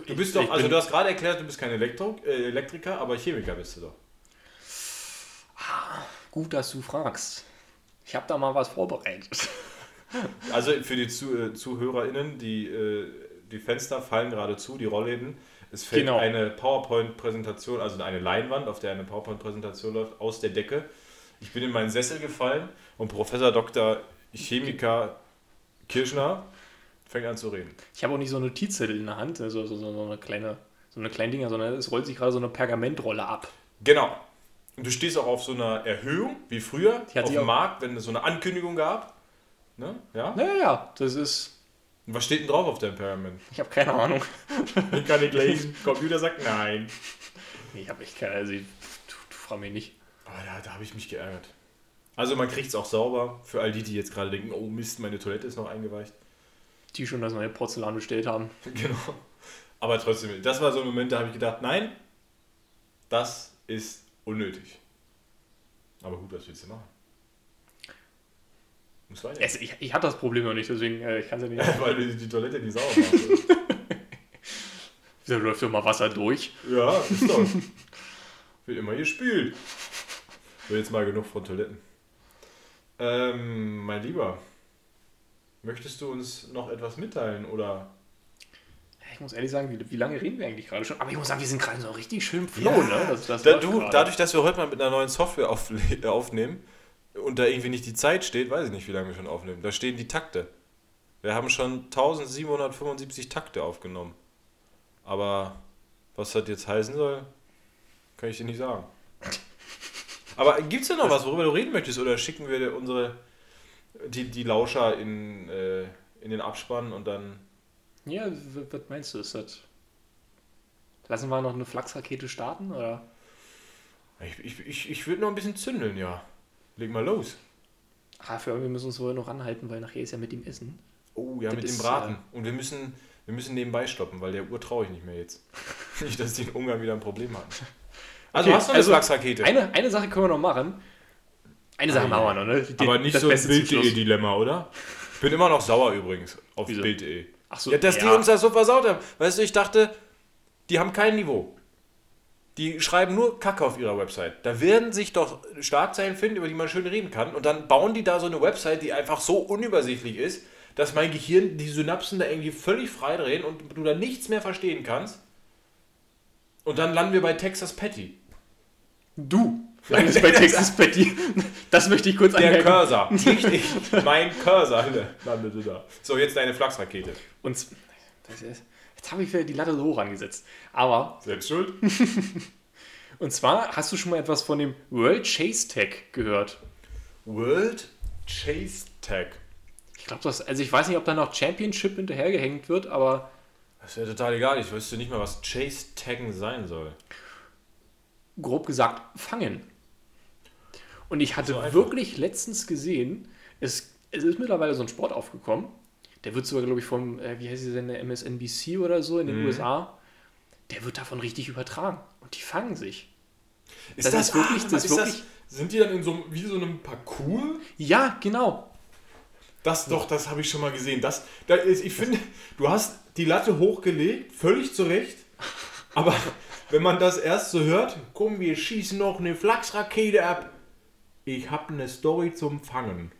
Du bist doch, also du hast gerade erklärt, du bist kein Elektro, äh, Elektriker, aber Chemiker bist du doch. Gut, dass du fragst. Ich habe da mal was vorbereitet. Also für die Zu äh, ZuhörerInnen, die, äh, die Fenster fallen gerade zu, die Rollläden. Es fällt Genau. eine PowerPoint-Präsentation, also eine Leinwand, auf der eine PowerPoint-Präsentation läuft, aus der Decke. Ich bin in meinen Sessel gefallen und Professor Dr. Chemiker Kirschner fängt an zu reden. Ich habe auch nicht so eine Notizzettel in der Hand, also so, so, so eine kleine, so eine kleine Dinger, sondern es rollt sich gerade so eine Pergamentrolle ab. Genau. Und du stehst auch auf so einer Erhöhung, wie früher, auf dem Markt, wenn es so eine Ankündigung gab. Ne? Ja? Naja, ja, das ist. Und was steht denn drauf auf deinem Pergament? Ich habe keine Ahnung. Ich kann nicht lesen. Computer sagt nein. Nee, ich habe echt keine. Also, ich, du, du frag mich nicht. Aber da, da habe ich mich geärgert. Also man kriegt es auch sauber. Für all die, die jetzt gerade denken, oh Mist, meine Toilette ist noch eingeweicht. Die schon das neue Porzellan bestellt haben. Genau. Aber trotzdem, das war so ein Moment, da habe ich gedacht, nein, das ist unnötig. Aber gut, was willst du machen? Muss weiter. Ich, ich hatte das Problem noch nicht, deswegen äh, ich kann es ja nicht. Weil du die Toilette nicht sauber machst. Da läuft ja mal Wasser durch. ja, ist doch. Wird immer gespült. So, jetzt mal genug von Toiletten. Ähm, mein Lieber, möchtest du uns noch etwas mitteilen oder Ich muss ehrlich sagen, wie, wie lange reden wir eigentlich gerade schon? Aber ich muss sagen, wir sind gerade so richtig schön im Flow, Ja. ne? Das, das Da, du, dadurch, dass wir heute mal mit einer neuen Software auf, aufnehmen und da irgendwie nicht die Zeit steht, weiß ich nicht, wie lange wir schon aufnehmen. Da stehen die Takte. Wir haben schon 1775 Takte aufgenommen. Aber was das jetzt heißen soll, kann ich dir nicht sagen. Aber gibt es denn noch was, worüber du reden möchtest? Oder schicken wir dir unsere, die, die Lauscher in, äh, in den Abspann und dann. Ja, was meinst du? Ist das. Lassen wir noch eine Flachsrakete starten? Oder? Ich, ich, ich, ich würde noch ein bisschen zündeln, ja. Leg mal los. Ah, für wir müssen uns wohl noch ranhalten, weil nachher ist ja mit dem Essen. Oh, ja, Das mit dem Braten. Und wir müssen, wir müssen nebenbei stoppen, weil der Uhr traue ich nicht mehr jetzt. nicht, dass die in Ungarn wieder ein Problem hatten. Also Okay, hast du eine also Flachsrakete. Eine, eine Sache können wir noch machen. Eine Sache machen wir noch, ne? Die- Aber nicht das so ein. Bild.de-Dilemma, oder? Ich bin immer noch sauer übrigens auf? Bild.de. Ach so, Ja, dass die ja. uns das so versaut haben. Weißt du, ich dachte, die haben kein Niveau. Die schreiben nur Kacke auf ihrer Website. Da werden sich doch Schlagzeilen finden, über die man schön reden kann. Und dann bauen die da so eine Website, die einfach so unübersichtlich ist, dass mein Gehirn die Synapsen da irgendwie völlig frei drehen und du da nichts mehr verstehen kannst. Und dann landen wir bei Texas Patty. Du landest bei Texas Patty. Das möchte ich kurz Der anmerken. Cursor, nicht ich. Mein Cursor landete da. So, jetzt deine Flachsrakete. Und das ist, jetzt habe ich wieder die Latte so hoch angesetzt. Aber, Selbst schuld? und zwar, hast du schon mal etwas von dem World Chase Tag gehört? World Chase Tag. Ich glaube, das, also ich weiß nicht, ob da noch Championship hinterhergehängt wird, aber Das wäre total egal. Ich wüsste nicht mal, was Chase Taggen sein soll. Grob gesagt fangen. Und ich hatte So wirklich letztens gesehen, es, es ist mittlerweile so ein Sport aufgekommen, der wird sogar, glaube ich, vom, äh, wie heißt sie denn, der MSNBC oder so in den Mhm. USA, der wird davon richtig übertragen. Und die fangen sich. Ist Das ist wirklich- das ist wirklich- sind die dann in so einem- wie so einem Parcours? Ja, genau. Das doch, das habe ich schon mal gesehen. Das, da ist, ich finde, du hast die Latte hochgelegt, völlig zu Recht. Aber wenn man das erst so hört, komm, wir schießen noch eine Flachsrakete ab. Ich habe eine Story zum Fangen.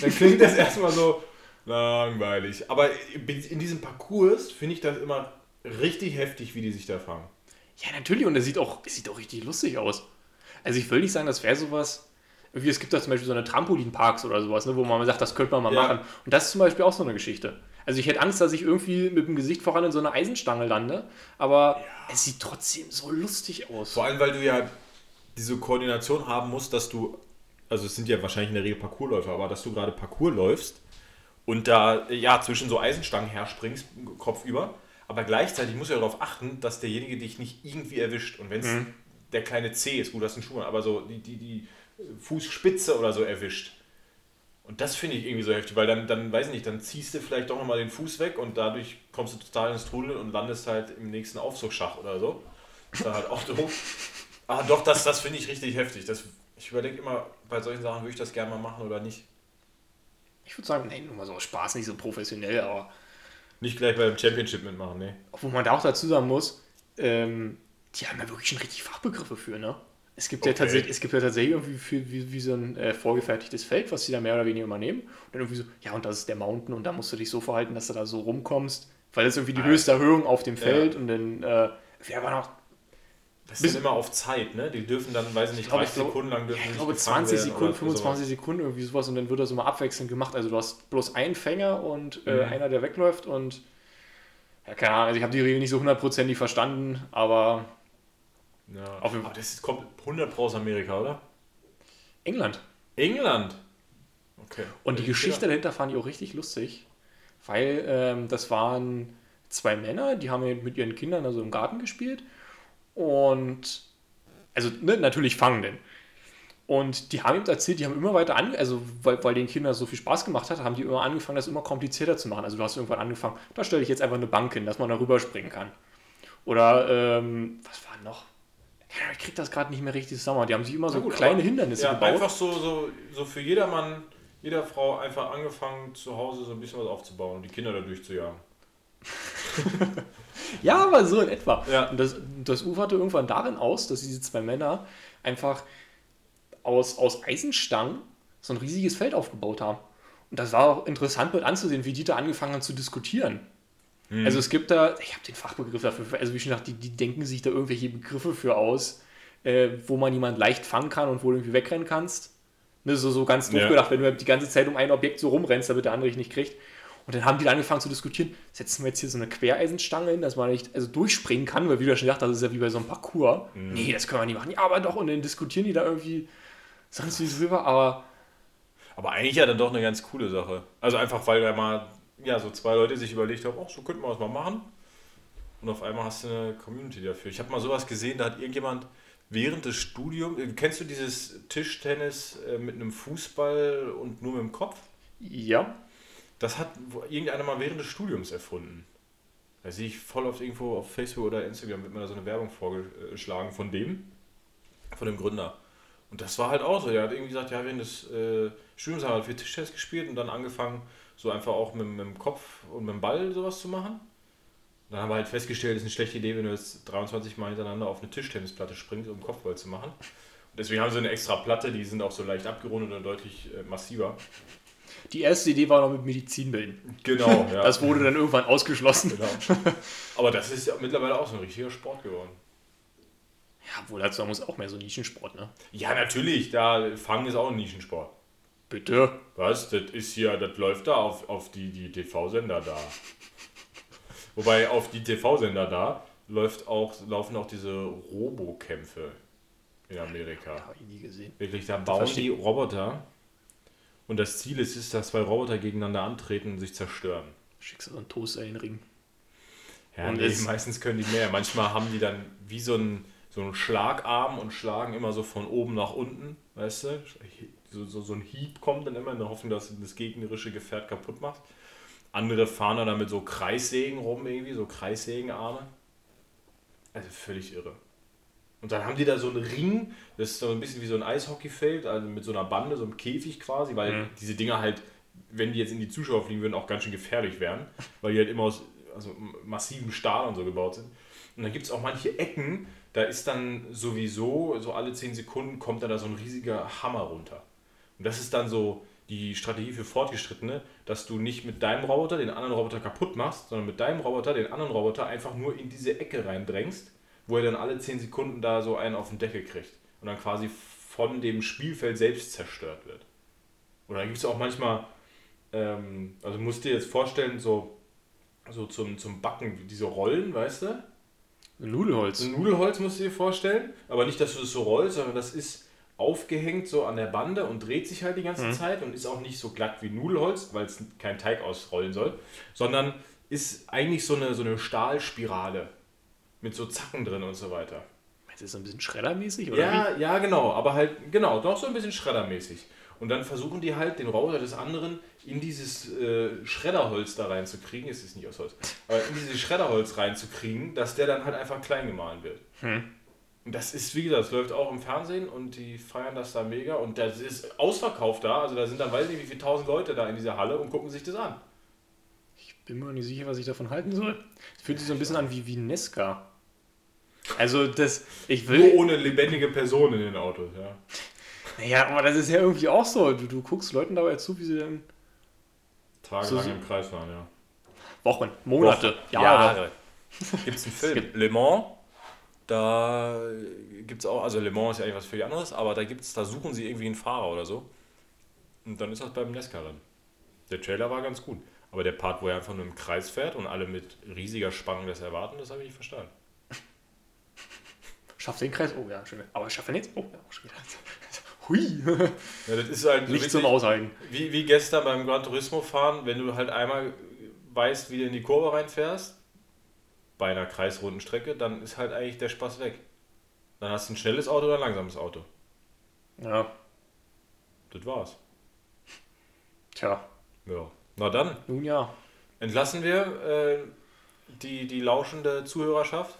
Dann klingt das erstmal so langweilig. Aber in diesem Parcours finde ich das immer richtig heftig, wie die sich da fangen. Ja, natürlich. Und das sieht auch, das sieht auch richtig lustig aus. Also ich will nicht sagen, das wäre sowas. Irgendwie, es gibt da zum Beispiel so eine Trampolinparks oder sowas, ne, wo man sagt, das könnte man mal Ja. machen. Und das ist zum Beispiel auch so eine Geschichte. Also ich hätte Angst, dass ich irgendwie mit dem Gesicht voran in so eine Eisenstange lande, aber es sieht trotzdem so lustig aus. Vor allem, weil du ja diese Koordination haben musst, dass du, also es sind ja wahrscheinlich in der Regel Parkourläufer, aber dass du gerade Parcours läufst und da ja zwischen so Eisenstangen herspringst, kopfüber, aber gleichzeitig musst du ja darauf achten, dass derjenige dich nicht irgendwie erwischt. Und wenn es der kleine C ist, gut, du hast einen Schuh, aber so die, die, die Fußspitze oder so erwischt. Und das finde ich irgendwie so heftig, weil dann, dann, weiß ich nicht, dann ziehst du vielleicht doch nochmal den Fuß weg und dadurch kommst du total ins Trudel und landest halt im nächsten Aufzugsschacht oder so. Ist dann halt auch doof. Ah, doch, das, das finde ich richtig heftig. Das, ich überlege immer, bei solchen Sachen würde ich das gerne mal machen oder nicht. Ich würde sagen, nee, nur mal so Spaß, nicht so professionell, aber Nicht gleich beim Championship mitmachen, ne? wo man da auch dazu sagen muss, ähm, die haben ja wirklich schon richtig Fachbegriffe für, ne? Es gibt, ja, Okay. tatsächlich, es gibt ja tatsächlich irgendwie für, wie, wie so ein äh, vorgefertigtes Feld, was sie da mehr oder weniger immer nehmen. Und dann irgendwie so, ja, und das ist der Mountain und da musst du dich so verhalten, dass du da so rumkommst, weil das ist irgendwie die Alter. höchste Erhöhung auf dem Feld und dann, äh, wer war noch, Das ist immer auf Zeit, ne? Die dürfen dann, weiß ich nicht, Ich glaube, 30 ich glaube- Sekunden lang dürfen ja, ich glaube gefangen 20 werden Sekunden, oder 25 sowas. Sekunden, irgendwie sowas und dann wird das immer abwechselnd gemacht. Also du hast bloß einen Fänger und äh, Mhm. einer, der wegläuft und ja, keine Ahnung, also ich habe die Regel nicht so hundertprozentig verstanden, aber Ja. Auf jeden Aber das kommt 100 Pro aus Amerika, oder? England. England. Okay. Und die Ich Geschichte dahinter fand ich auch richtig lustig, weil ähm, das waren zwei Männer, die haben ja mit ihren Kindern also im Garten gespielt und also ne, natürlich Fangenden. Und die haben ihm erzählt, die haben immer weiter an, also weil, weil den Kindern so viel Spaß gemacht hat, haben die immer angefangen, das immer komplizierter zu machen. Also du hast irgendwann angefangen, da stelle ich jetzt einfach eine Bank hin, dass man da rüberspringen kann. Oder ähm, was war noch? Ja, Ich krieg das gerade nicht mehr richtig zusammen. Die haben sich immer so gut, kleine Hindernisse Ja, gebaut. einfach so, so, so für jedermann, jeder Frau einfach angefangen, zu Hause so ein bisschen was aufzubauen und die Kinder da durchzujagen. Ja, aber so in etwa. Ja. Und das, das uferte irgendwann darin aus, dass diese zwei Männer einfach aus, aus Eisenstangen so ein riesiges Feld aufgebaut haben. Und das war auch interessant mit anzusehen, wie die da angefangen haben zu diskutieren. Also es gibt da, ich habe den Fachbegriff dafür, also wie schon gesagt, die, die denken sich da irgendwelche Begriffe für aus, äh, wo man jemanden leicht fangen kann und wo du irgendwie wegrennen kannst. Ne, so, so ganz doof Ja. gedacht, wenn du halt die ganze Zeit um ein Objekt so rumrennst, damit der andere dich nicht kriegt. Und dann haben die da angefangen zu diskutieren, setzen wir jetzt hier so eine Quereisenstange hin, dass man nicht also durchspringen kann, weil wie du schon gesagt hast, das ist ja wie bei so einem Parcours. Nee, das können wir nicht machen. Ja, aber doch, und dann diskutieren die da irgendwie sonst wie drüber, aber Aber eigentlich ja dann doch eine ganz coole Sache. Also einfach, weil da mal ja, so zwei Leute sich überlegt haben, ach, so könnten wir das mal machen. Und auf einmal hast du eine Community dafür. Ich habe mal sowas gesehen, da hat irgendjemand während des Studiums, äh, kennst du dieses Tischtennis äh, mit einem Fußball und nur mit dem Kopf? ja, Das hat irgendeiner mal während des Studiums erfunden. Da sehe ich voll oft irgendwo auf Facebook oder Instagram wird mir da so eine Werbung vorgeschlagen von dem, von dem Gründer. Und das war halt auch so. Er hat irgendwie gesagt, ja, während des äh, Studiums haben wir viel Tischtennis gespielt und dann angefangen, so einfach auch mit, mit dem Kopf und mit dem Ball sowas zu machen. Dann haben wir halt festgestellt, es ist eine schlechte Idee, wenn du jetzt 23 Mal hintereinander auf eine Tischtennisplatte springst, um Kopfball zu machen. Und deswegen haben sie eine extra Platte, die sind auch so leicht abgerundet und deutlich äh, massiver. die erste Idee war noch mit Medizinbällen. Genau, ja. Das wurde dann irgendwann ausgeschlossen. Genau. Aber das ist ja mittlerweile auch so ein richtiger Sport geworden. Ja, wohl dazu muss auch mehr so Nischensport, ne? Ja, natürlich, da Fangen ist auch ein Nischensport. Bitte. Was? Das ist hier, das läuft da auf, auf die, die TV-Sender da. Wobei auf die TV-Sender da läuft auch, laufen auch diese Robokämpfe in Amerika. Habe ich nie gesehen. Wirklich, da bauen die Roboter Und das Ziel ist, ist, dass zwei Roboter gegeneinander antreten und sich zerstören. Schickst du so einen Toaster in den Ring. Ja, Und nee, es- meistens können die mehr. Manchmal haben die dann wie so einen, so einen Schlagarm und schlagen immer so von oben nach unten, weißt du? So, so, so ein Hieb kommt dann immer in der Hoffnung, dass du das gegnerische Gefährt kaputt machst. Andere fahren dann mit so Kreissägen rum, irgendwie, so Kreissägenarme. Also völlig irre. Und dann haben die da so einen Ring, das ist so ein bisschen wie so ein Eishockeyfeld, also mit so einer Bande, so einem Käfig quasi, weil Mhm. diese Dinger halt, wenn die jetzt in die Zuschauer fliegen würden, auch ganz schön gefährlich wären, weil die halt immer aus also massivem Stahl und so gebaut sind. Und dann gibt es auch manche Ecken, da ist dann sowieso, so alle 10 Sekunden kommt dann da so ein riesiger Hammer runter. Und das ist dann so die Strategie für Fortgeschrittene, dass du nicht mit deinem Roboter den anderen Roboter kaputt machst, sondern mit deinem Roboter den anderen Roboter einfach nur in diese Ecke reindrängst, wo er dann alle 10 Sekunden da so einen auf den Deckel kriegt und dann quasi von dem Spielfeld selbst zerstört wird. Oder dann gibt es auch manchmal, ähm, also musst dir jetzt vorstellen, so, so zum, zum Backen, diese Rollen, weißt du? Nudelholz. Nudelholz musst du dir vorstellen, aber nicht, dass du das so rollst, sondern das ist aufgehängt so an der Bande und dreht sich halt die ganze Zeit und ist auch nicht so glatt wie Nudelholz, weil es kein Teig ausrollen soll, sondern ist eigentlich so eine, so eine Stahlspirale mit so Zacken drin und so weiter. Meinst du, das ist so ein bisschen schreddermäßig? Oder Ja, ja, genau, aber halt, genau, doch so ein bisschen schreddermäßig. Und dann versuchen die halt, den Roboter des anderen in dieses äh, Schredderholz da reinzukriegen. Es ist nicht aus Holz, aber in dieses Schredderholz reinzukriegen, dass der dann halt einfach klein gemahlen wird. Hm. Und das ist, wie gesagt, das läuft auch im Fernsehen und die feiern das da mega. Und das ist ausverkauft da. Also da sind dann, weiß ich nicht, wie viele tausend Leute da in dieser Halle und gucken sich das an. wie? Bin mir nicht sicher, was ich davon halten soll. Es fühlt sich so ein bisschen an wie, wie Nesca. Also, das, ich Nur will. ohne lebendige Person in den Autos, ja. Naja, aber das ist ja irgendwie auch so. Du, du guckst Leuten dabei zu, wie sie dann Tagelang So- im Kreis fahren, ja. Wochen, Monate, Jahre. Jahre. Gibt es einen Film? Le Mans. Da gibt es auch, also Le Mans ist ja eigentlich was völlig anderes, aber da gibt's, da suchen sie irgendwie einen Fahrer oder so. Und dann ist das beim Nesca-Rennen. Der Trailer war ganz gut. Aber der Part, wo er einfach nur im Kreis fährt und alle mit riesiger Spannung das erwarten, das habe ich nicht verstanden. Schafft den Kreis? Oh ja, schön. Aber schafft er nicht? Oh ja, auch schon wieder. Hui. Ja, das ist halt so Nicht zum Aushalten. wie, wie gestern beim Gran Turismo fahren, wenn du halt einmal weißt, wie du in die Kurve reinfährst, bei einer kreisrunden Strecke, dann ist halt eigentlich der Spaß weg. Dann hast du ein schnelles Auto oder ein langsames Auto. Ja, Das war's. tja. Ja. Na dann, Nun ja. entlassen wir äh, die, die lauschende Zuhörerschaft.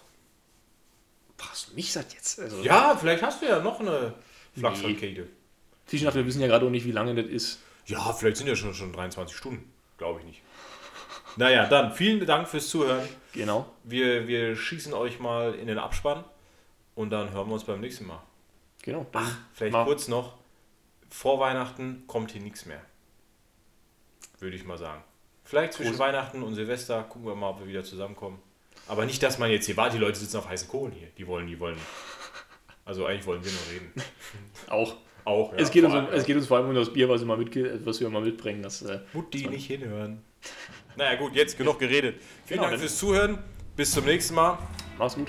Was mich sagt jetzt? Also, Ja, vielleicht hast du ja noch eine Flachsrakete. Fischnacht, wir wissen ja gerade auch nicht, wie lange das ist. Ja, vielleicht sind ja schon, schon 23 Stunden. Glaube ich nicht. Naja, dann vielen Dank fürs Zuhören. Genau. Wir, wir schießen euch mal in den Abspann und dann hören wir uns beim nächsten Mal. Genau. Dann Vielleicht mal- kurz noch, vor Weihnachten kommt hier nichts mehr. Würde ich mal sagen. Vielleicht zwischen Groß- Weihnachten und Silvester gucken wir mal, ob wir wieder zusammenkommen. Aber nicht, dass man jetzt hier war, die Leute sitzen auf heißen Kohlen hier. Die wollen, die wollen. Also eigentlich wollen wir nur reden. Auch. Auch, ja. es, geht vor uns, allem, es geht uns vor allem um das Bier, was wir, mal mitge was wir mal mitbringen. Das, äh, Mutti nicht hinhören. Naja gut, jetzt genug geredet. Vielen Genau, Dank fürs Zuhören. Bis zum nächsten Mal. mach's gut.